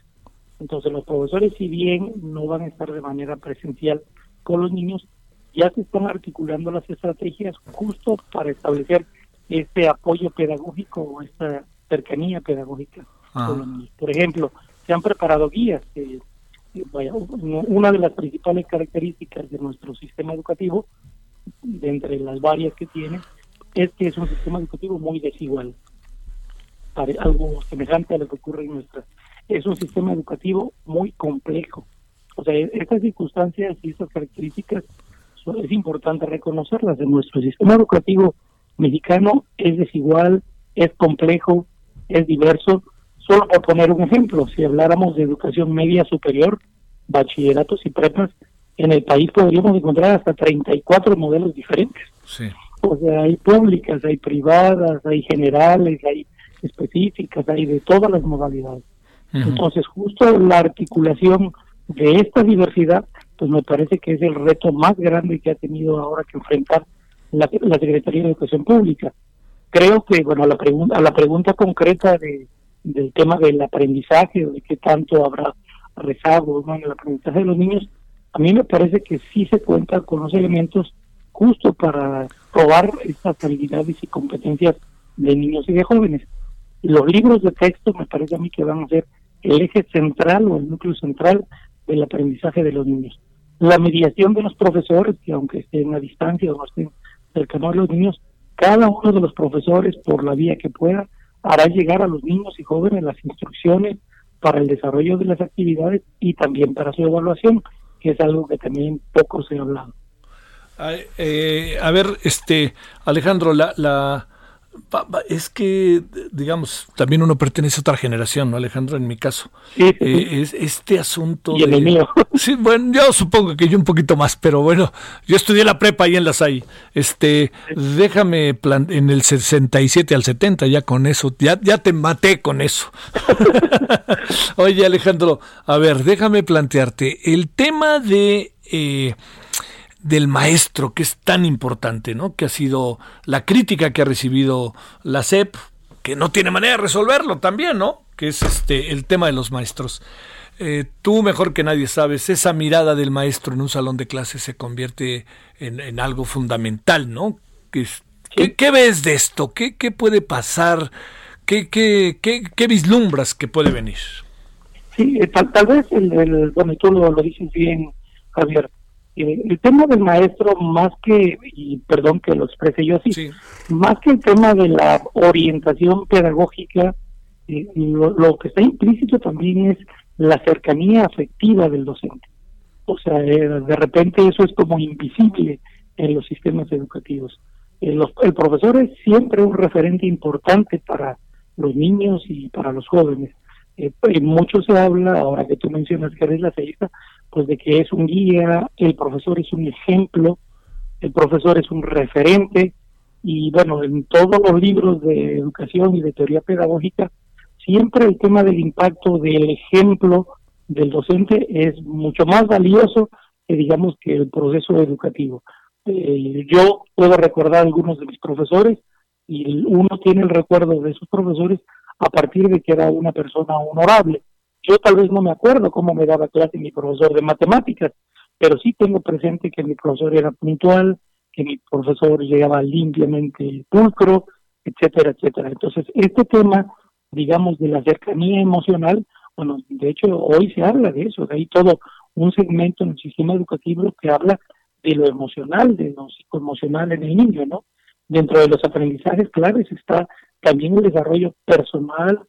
Entonces los profesores, si bien no van a estar de manera presencial con los niños, ya se están articulando las estrategias justo para establecer este apoyo pedagógico o esta cercanía pedagógica. Ah. Por ejemplo, se han preparado guías. una de las principales características de nuestro sistema educativo, de entre las varias que tiene, es que es un sistema educativo muy desigual. Algo semejante a lo que ocurre en nuestra. Es un sistema educativo muy complejo. O sea, estas circunstancias y estas características es importante reconocerlas. En nuestro sistema educativo mexicano es desigual, es complejo, es diverso, Solo por poner un ejemplo, si habláramos de educación media superior, bachilleratos y prepas, en el país podríamos encontrar hasta 34 modelos diferentes. Sí. O sea, hay públicas, hay privadas, hay generales, hay específicas, hay de todas las modalidades. Entonces, justo la articulación de esta diversidad, pues me parece que es el reto más grande que ha tenido ahora que enfrentar la, la Secretaría de Educación Pública. Creo que, bueno, a la, pregunta a la pregunta concreta de del tema del aprendizaje de qué tanto habrá rezago en el aprendizaje de los niños, a mí me parece que sí se cuenta con los elementos justo para probar estas habilidades y competencias de niños y de jóvenes. Los libros de texto me parece a mí que van a ser el eje central o el núcleo central del aprendizaje de los niños. La mediación de los profesores, que aunque estén a distancia o estén cercanos a los niños, cada uno de los profesores, por la vía que pueda, hará llegar a los niños y jóvenes las instrucciones para el desarrollo de las actividades y también para su evaluación, que es algo que también poco se ha hablado. Eh, a ver, este Alejandro, la, la es que, digamos, también uno pertenece a otra generación, ¿no, Alejandro? En mi caso. Sí, eh, es, este asunto. Y el mío. Sí, bueno, yo supongo que yo un poquito más, pero bueno, yo estudié la prepa ahí en la SAI. Este, déjame en el 67 al 70, ya con eso, ya, ya te maté con eso. Oye, Alejandro, a ver, déjame plantearte el tema de. Eh, del maestro, que es tan importante, ¿no? Que ha sido la crítica que ha recibido la SEP, que no tiene manera de resolverlo también, ¿no? Que es este el tema de los maestros. Eh, tú mejor que nadie sabes, esa mirada del maestro en un salón de clases se convierte en, algo fundamental, ¿no? ¿Qué, ves de esto? ¿Qué, qué puede pasar? ¿Qué, qué, qué, vislumbras que puede venir? Sí, eh, tal, vez, el, bueno, tú lo, lo dices bien, Javier, eh, el tema del maestro, más que, y perdón que lo exprese yo así, más que el tema de la orientación pedagógica, eh, lo, que está implícito también es la cercanía afectiva del docente. O sea, eh, de repente eso es como invisible en los sistemas educativos. el profesor es siempre un referente importante para los niños y para los jóvenes. Mucho se habla, ahora que tú mencionas que eres la ceguita, pues de que es un guía, el profesor es un ejemplo, el profesor es un referente y bueno, en todos los libros de educación y de teoría pedagógica, siempre el tema del impacto del ejemplo del docente es mucho más valioso que digamos que el proceso educativo. Eh, yo puedo recordar algunos de mis profesores y uno tiene el recuerdo de esos profesores a partir de que era una persona honorable. Yo tal vez no me acuerdo cómo me daba clase mi profesor de matemáticas, pero sí tengo presente que mi profesor era puntual, que mi profesor llegaba limpiamente pulcro, etcétera, etcétera. Entonces, este tema, digamos, de la cercanía emocional, bueno, de hecho, hoy se habla de eso, de todo un segmento en el sistema educativo que habla de lo emocional, de lo psicoemocional en el niño, ¿no? Dentro de los aprendizajes claves está también el desarrollo personal,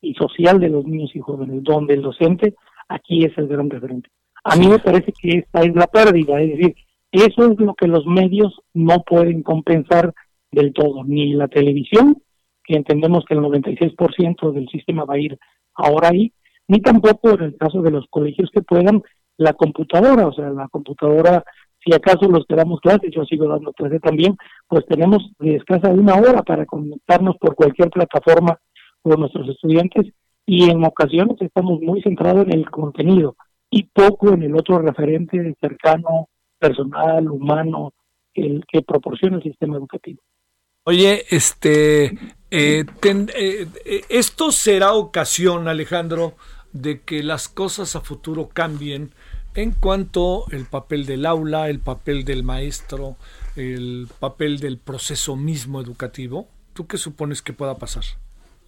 y social de los niños y jóvenes, donde el docente aquí es el gran referente. A mí me parece que esta es la pérdida, es decir, eso es lo que los medios no pueden compensar del todo, ni la televisión, que entendemos que el 96% del sistema va a ir ahora ahí, ni tampoco en el caso de los colegios que puedan, la computadora, o sea, la computadora, si acaso los que damos clases, yo sigo dando clases también, pues tenemos de escasa una hora para conectarnos por cualquier plataforma por nuestros estudiantes y en ocasiones estamos muy centrados en el contenido y poco en el otro referente cercano, personal, humano, el que proporciona el sistema educativo. Oye, este, eh, eh, eh, esto será ocasión, Alejandro, de que las cosas a futuro cambien en cuanto el papel del aula, el papel del maestro, el papel del proceso mismo educativo. ¿Tú qué supones que pueda pasar?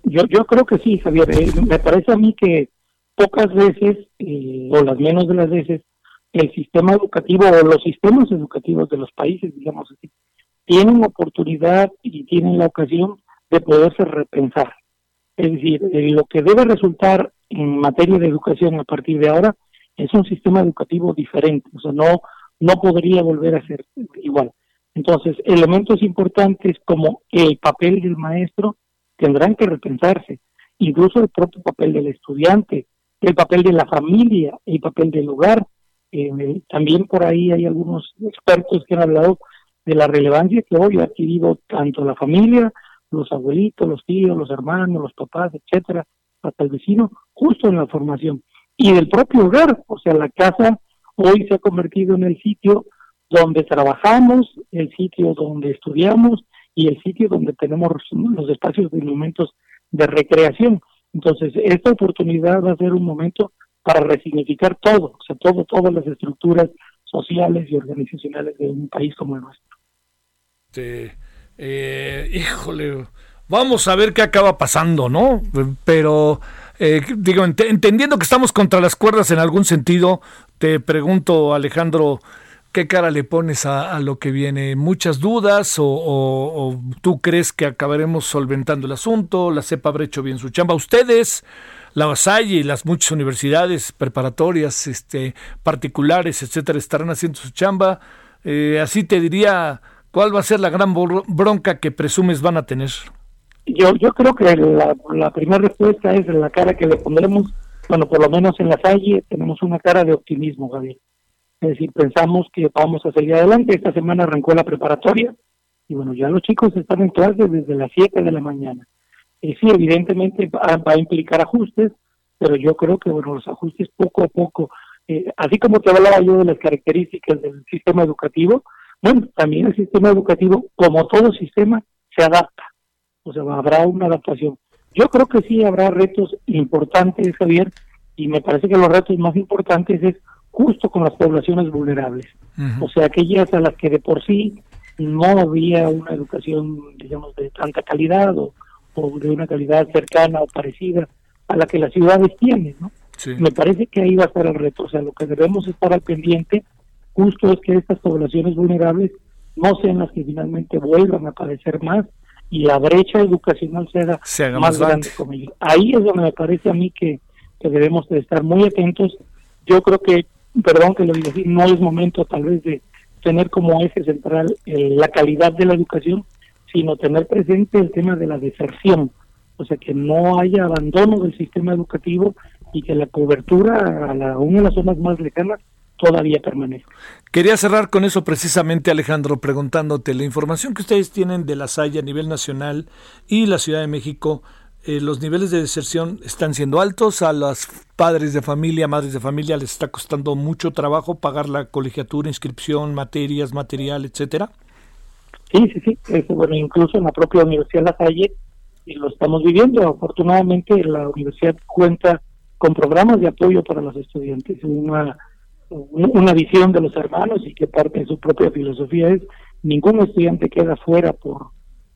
Yo, yo creo que sí, Javier. Eh, me parece a mí que pocas veces, eh, o las menos de las veces, el sistema educativo o los sistemas educativos de los países, digamos así, tienen oportunidad y tienen la ocasión de poderse repensar. Es decir, eh, lo que debe resultar en materia de educación a partir de ahora es un sistema educativo diferente, o sea, no, no podría volver a ser igual. Entonces, elementos importantes como el papel del maestro tendrán que repensarse, incluso el propio papel del estudiante, el papel de la familia, el papel del hogar. También por ahí hay algunos expertos que han hablado de la relevancia que hoy ha adquirido tanto la familia, los abuelitos, los tíos, los hermanos, los papás, etcétera, hasta el vecino, justo en la formación. Y del propio hogar, o sea, la casa hoy se ha convertido en el sitio donde trabajamos, el sitio donde estudiamos, y el sitio donde tenemos los espacios de momentos de recreación. Entonces, esta oportunidad va a ser un momento para resignificar todo, o sea, todo, todas las estructuras sociales y organizacionales de un país como el nuestro. eh, híjole, vamos a ver qué acaba pasando, ¿no? Pero, eh, digo, entendiendo que estamos contra las cuerdas en algún sentido, te pregunto, Alejandro, ¿Qué cara le pones a, lo que viene? ¿Muchas dudas o, tú crees que acabaremos solventando el asunto? ¿La CEPA habrá hecho bien su chamba? ¿Ustedes, la Vasalle y las muchas universidades preparatorias, este, particulares, etcétera, estarán haciendo su chamba? Eh, así te diría, ¿cuál va a ser la gran bronca que presumes van a tener? Yo, yo creo que la, la primera respuesta es la cara que le pondremos, bueno, por lo menos en la Salle tenemos una cara de optimismo, Gabriel es decir, pensamos que vamos a seguir adelante. Esta semana arrancó la preparatoria y bueno, ya los chicos están en clase desde las 7 de la mañana. Y sí, evidentemente va, a implicar ajustes, pero yo creo que bueno, los ajustes poco a poco, eh, así como te hablaba yo de las características del sistema educativo, bueno, también el sistema educativo, como todo sistema, se adapta. O sea, habrá una adaptación. Yo creo que sí habrá retos importantes, Javier, y me parece que los retos más importantes es justo con las poblaciones vulnerables, o sea, aquellas a las que de por sí no había una educación, digamos, de tanta calidad o, de una calidad cercana o parecida a la que las ciudades tienen, ¿no? Me parece que ahí va a estar el reto, o sea, lo que debemos estar al pendiente justo es que estas poblaciones vulnerables no sean las que finalmente vuelvan a padecer más y la brecha educacional sea, más, grande. como Ahí es donde me parece a mí que, que debemos de estar muy atentos. Yo creo que perdón que lo diga así, no es momento tal vez de tener como eje central eh, la calidad de la educación, sino tener presente el tema de la deserción, o sea, que no haya abandono del sistema educativo y que la cobertura a la, una de las zonas más lejanas todavía permanezca. Quería cerrar con eso precisamente, Alejandro, preguntándote, la información que ustedes tienen de la SAI a nivel nacional y la Ciudad de México, eh, los niveles de deserción están siendo altos, a los padres de familia, madres de familia les está costando mucho trabajo pagar la colegiatura, inscripción, materias, material, etcétera. Sí, sí, sí, bueno, incluso en la propia Universidad La Salle y lo estamos viviendo. Afortunadamente la universidad cuenta con programas de apoyo para los estudiantes, una, una visión de los hermanos y que parte de su propia filosofía es ningún estudiante queda fuera por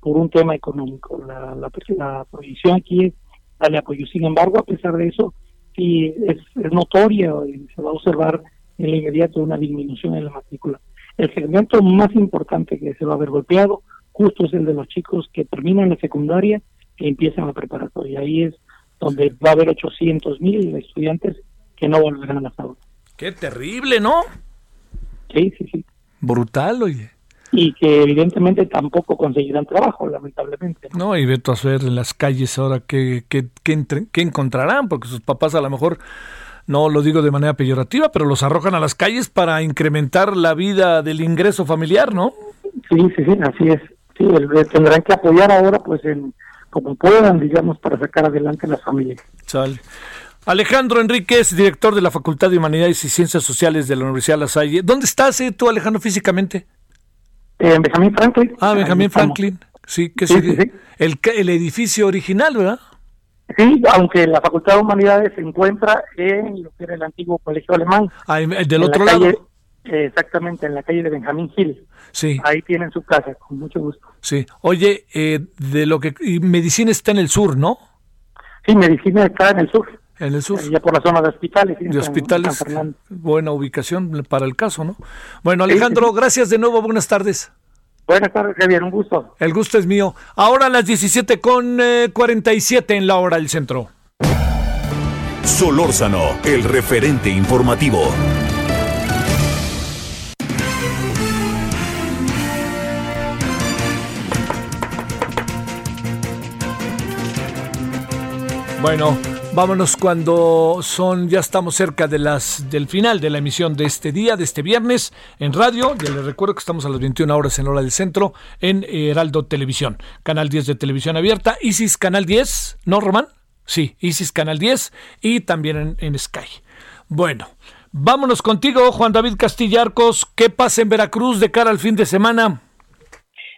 por un tema económico. La, la, la prohibición aquí es darle apoyo. Sin embargo, a pesar de eso, sí es, es notoria y se va a observar en la inmediato una disminución en la matrícula. El segmento más importante que se va a ver golpeado justo es el de los chicos que terminan la secundaria e empiezan la preparatoria. Ahí es donde va a haber 800 mil estudiantes que no volverán a las aulas. Qué terrible, ¿no? Sí, sí, sí. Brutal, oye y que evidentemente tampoco conseguirán trabajo, lamentablemente. No, y veto a ver en las calles ahora qué, qué, qué, encontrarán, porque sus papás a lo mejor, no lo digo de manera peyorativa, pero los arrojan a las calles para incrementar la vida del ingreso familiar, ¿no? Sí, sí, sí, así es. Sí, tendrán que apoyar ahora, pues, en, como puedan, digamos, para sacar adelante las familias. Sale. Alejandro Enríquez, director de la Facultad de Humanidades y Ciencias Sociales de la Universidad de La Salle. ¿Dónde estás eh, tú, Alejandro, físicamente? Eh, Benjamín Franklin. Ah, Benjamín Franklin. Sí, que sí, El, el edificio original, ¿verdad? Sí, aunque la Facultad de Humanidades se encuentra en lo que era el antiguo colegio alemán. Ah, del otro lado. exactamente, en la calle de Benjamín Gil. Sí. Ahí tienen su casa, con mucho gusto. Sí. Oye, eh, de lo que. medicina está en el sur, ¿no? Sí, medicina está en el sur. En el sur. Ya por la zona de hospitales. De hospitales. Buena ubicación para el caso, ¿no? Bueno, Alejandro, gracias de nuevo. Buenas tardes. Buenas tardes, Javier. Un gusto. El gusto es mío. Ahora a las 17 con 47 eh, en la hora del centro. Solórzano, el referente informativo. Bueno, Vámonos cuando son, ya estamos cerca de las, del final de la emisión de este día, de este viernes, en radio. Ya les recuerdo que estamos a las 21 horas en hora del centro, en Heraldo Televisión, canal 10 de televisión abierta, Isis Canal 10, ¿no, Román? Sí, Isis Canal 10 y también en, en Sky. Bueno, vámonos contigo, Juan David Castillarcos. ¿Qué pasa en Veracruz de cara al fin de semana?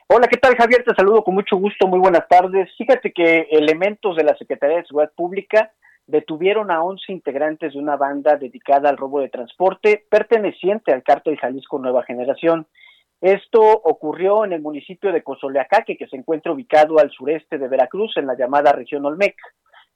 Hola, ¿qué tal Javier? Te saludo con mucho gusto, muy buenas tardes. Fíjate que elementos de la Secretaría de Seguridad Pública detuvieron a 11 integrantes de una banda dedicada al robo de transporte perteneciente al cártel Jalisco Nueva Generación. Esto ocurrió en el municipio de Cozoleacaque, que se encuentra ubicado al sureste de Veracruz, en la llamada región Olmec.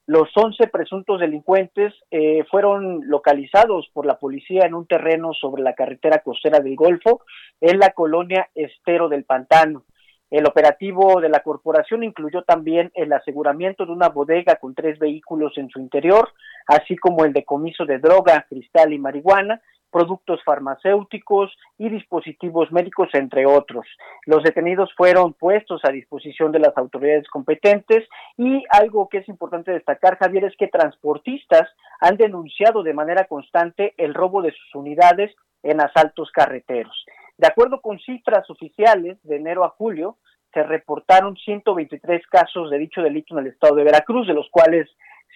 Los 11 presuntos delincuentes eh, fueron localizados por la policía en un terreno sobre la carretera costera del Golfo, en la colonia Estero del Pantano. El operativo de la corporación incluyó también el aseguramiento de una bodega con tres vehículos en su interior, así como el decomiso de droga, cristal y marihuana, productos farmacéuticos y dispositivos médicos, entre otros. Los detenidos fueron puestos a disposición de las autoridades competentes y algo que es importante destacar, Javier, es que transportistas han denunciado de manera constante el robo de sus unidades en asaltos carreteros. De acuerdo con cifras oficiales de enero a julio, se reportaron 123 casos de dicho delito en el estado de Veracruz, de los cuales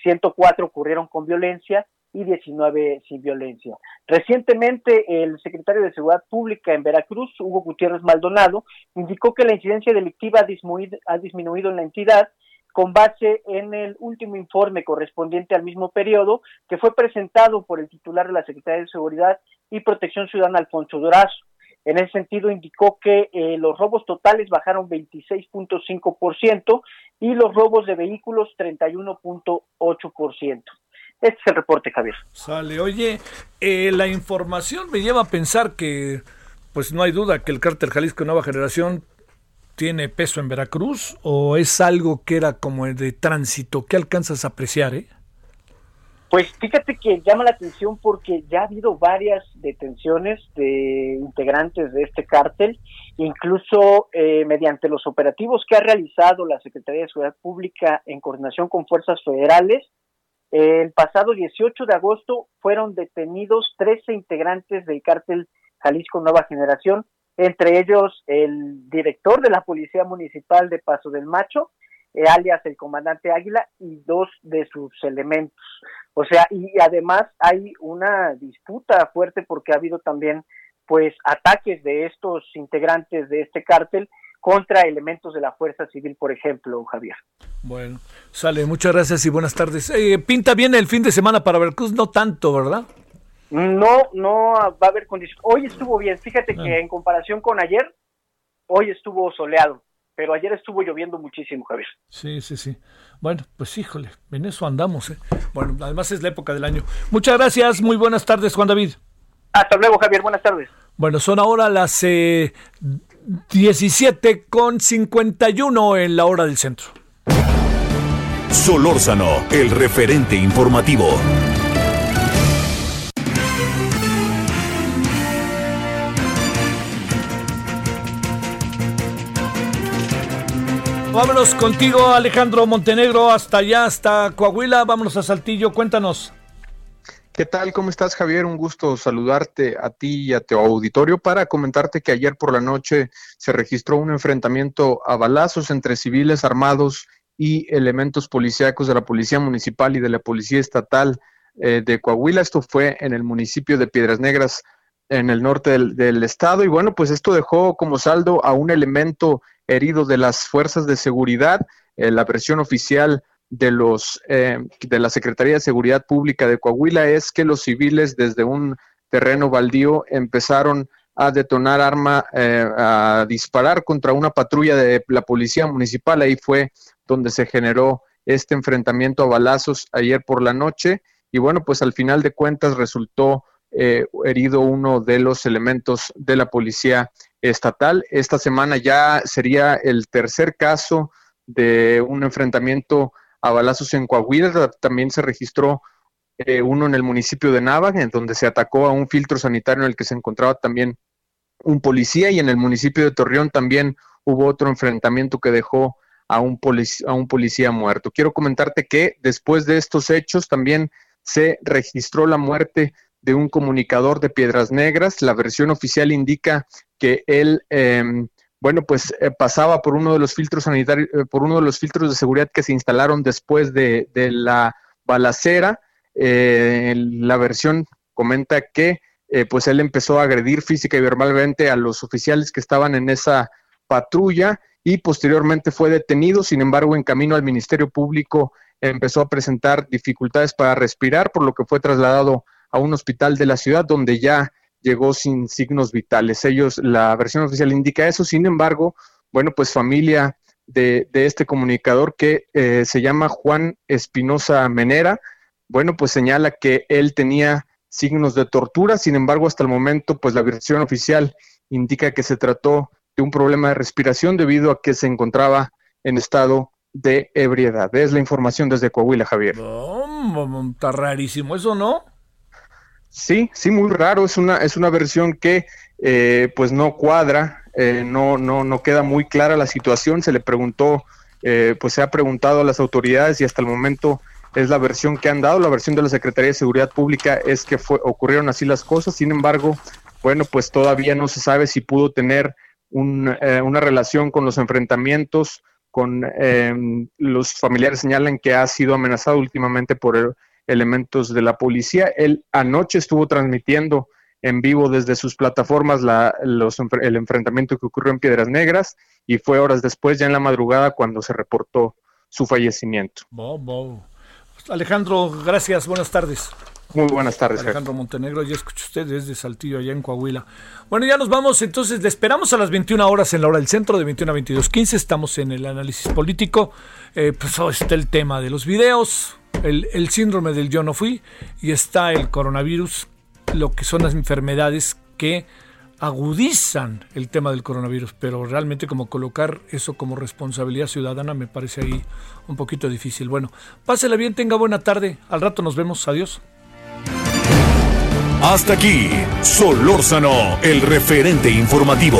104 ocurrieron con violencia y 19 sin violencia. Recientemente, el secretario de Seguridad Pública en Veracruz, Hugo Gutiérrez Maldonado, indicó que la incidencia delictiva ha disminuido, ha disminuido en la entidad con base en el último informe correspondiente al mismo periodo que fue presentado por el titular de la Secretaría de Seguridad y Protección Ciudadana, Alfonso Durazo. En ese sentido, indicó que eh, los robos totales bajaron 26.5% y los robos de vehículos 31.8%. Este es el reporte, Javier. Sale, oye, eh, la información me lleva a pensar que, pues no hay duda que el cártel Jalisco Nueva Generación tiene peso en Veracruz o es algo que era como de tránsito. ¿Qué alcanzas a apreciar, eh? Pues fíjate que llama la atención porque ya ha habido varias detenciones de integrantes de este cártel, incluso eh, mediante los operativos que ha realizado la Secretaría de Seguridad Pública en coordinación con fuerzas federales. El pasado 18 de agosto fueron detenidos 13 integrantes del cártel Jalisco Nueva Generación, entre ellos el director de la Policía Municipal de Paso del Macho, alias el comandante Águila, y dos de sus elementos. O sea, y además hay una disputa fuerte porque ha habido también pues ataques de estos integrantes de este cártel contra elementos de la fuerza civil, por ejemplo, Javier. Bueno, sale, muchas gracias y buenas tardes. Eh, pinta bien el fin de semana para Veracruz, no tanto, ¿verdad? No, no va a haber condiciones. Hoy estuvo bien, fíjate que ah. en comparación con ayer, hoy estuvo soleado pero ayer estuvo lloviendo muchísimo, Javier. Sí, sí, sí. Bueno, pues híjole, en eso andamos. ¿eh? Bueno, además es la época del año. Muchas gracias, muy buenas tardes, Juan David. Hasta luego, Javier, buenas tardes. Bueno, son ahora las eh, 17 con 51 en la hora del centro. Solórzano, el referente informativo. Vámonos contigo, Alejandro Montenegro, hasta allá, hasta Coahuila. Vámonos a Saltillo, cuéntanos. ¿Qué tal? ¿Cómo estás, Javier? Un gusto saludarte a ti y a tu auditorio para comentarte que ayer por la noche se registró un enfrentamiento a balazos entre civiles armados y elementos policíacos de la Policía Municipal y de la Policía Estatal eh, de Coahuila. Esto fue en el municipio de Piedras Negras, en el norte del, estado. Y bueno, pues esto dejó como saldo a un elemento herido de las fuerzas de seguridad. Eh, la versión oficial de los eh, de la Secretaría de Seguridad Pública de Coahuila es que los civiles desde un terreno baldío empezaron a detonar arma, eh, a disparar contra una patrulla de la policía municipal. Ahí fue donde se generó este enfrentamiento a balazos ayer por la noche. Y bueno, pues al final de cuentas resultó eh, herido uno de los elementos de la policía estatal. Esta semana ya sería el tercer caso de un enfrentamiento a balazos en Coahuila. También se registró eh, uno en el municipio de Nava, en donde se atacó a un filtro sanitario en el que se encontraba también un policía y en el municipio de Torreón también hubo otro enfrentamiento que dejó a un, a un policía muerto. Quiero comentarte que después de estos hechos también se registró la muerte de un comunicador de Piedras Negras. La versión oficial indica que él, em, bueno, pues eh, pasaba por uno de los filtros sanitarios, eh, por uno de los filtros de seguridad que se instalaron después de, la balacera. Eh, la versión comenta que pues él empezó a agredir física y verbalmente a los oficiales que estaban en esa patrulla y posteriormente fue detenido. Sin embargo, en camino al Ministerio Público empezó a presentar dificultades para respirar, por lo que fue trasladado a un hospital de la ciudad donde ya llegó sin signos vitales. Ellos, la versión oficial indica eso, sin embargo, bueno, pues familia de, este comunicador que eh, se llama Juan Espinosa Menera. Bueno, pues señala que él tenía signos de tortura, sin embargo, hasta el momento, pues la versión oficial indica que se trató de un problema de respiración debido a que se encontraba en estado de ebriedad. Es la información desde Coahuila, Javier. está rarísimo eso, ¿no? Sí, sí, muy raro. Es una, es una versión que eh, pues no cuadra, eh, no, no, no queda muy clara la situación. Se le preguntó, eh, pues se ha preguntado a las autoridades y hasta el momento es la versión que han dado. La versión de la Secretaría de Seguridad Pública es que fue, ocurrieron así las cosas. Sin embargo, bueno, pues todavía no se sabe si pudo tener una relación con los enfrentamientos con em, los familiares señalan que ha sido amenazado últimamente por elementos de la policía. Él anoche estuvo transmitiendo en vivo desde sus plataformas la, el enfrentamiento que ocurrió en Piedras Negras y fue horas después, ya en la madrugada, cuando se reportó su fallecimiento. Alejandro, gracias, buenas tardes. Muy buenas tardes. Alejandro Montenegro, ya escucha usted desde Saltillo, allá en Coahuila. Bueno, ya nos vamos, entonces le esperamos a las 21 horas en la hora del centro, de 21 a 22.15. Estamos en el análisis político. Eh, pues oh, está el tema de los videos, el, síndrome del yo no fui y está el coronavirus, lo que son las enfermedades que agudizan el tema del coronavirus, pero realmente como colocar eso como responsabilidad ciudadana me parece ahí un poquito difícil. Bueno, pásela bien, tenga buena tarde, al rato nos vemos, adiós. Hasta aquí, Solórzano, el referente informativo.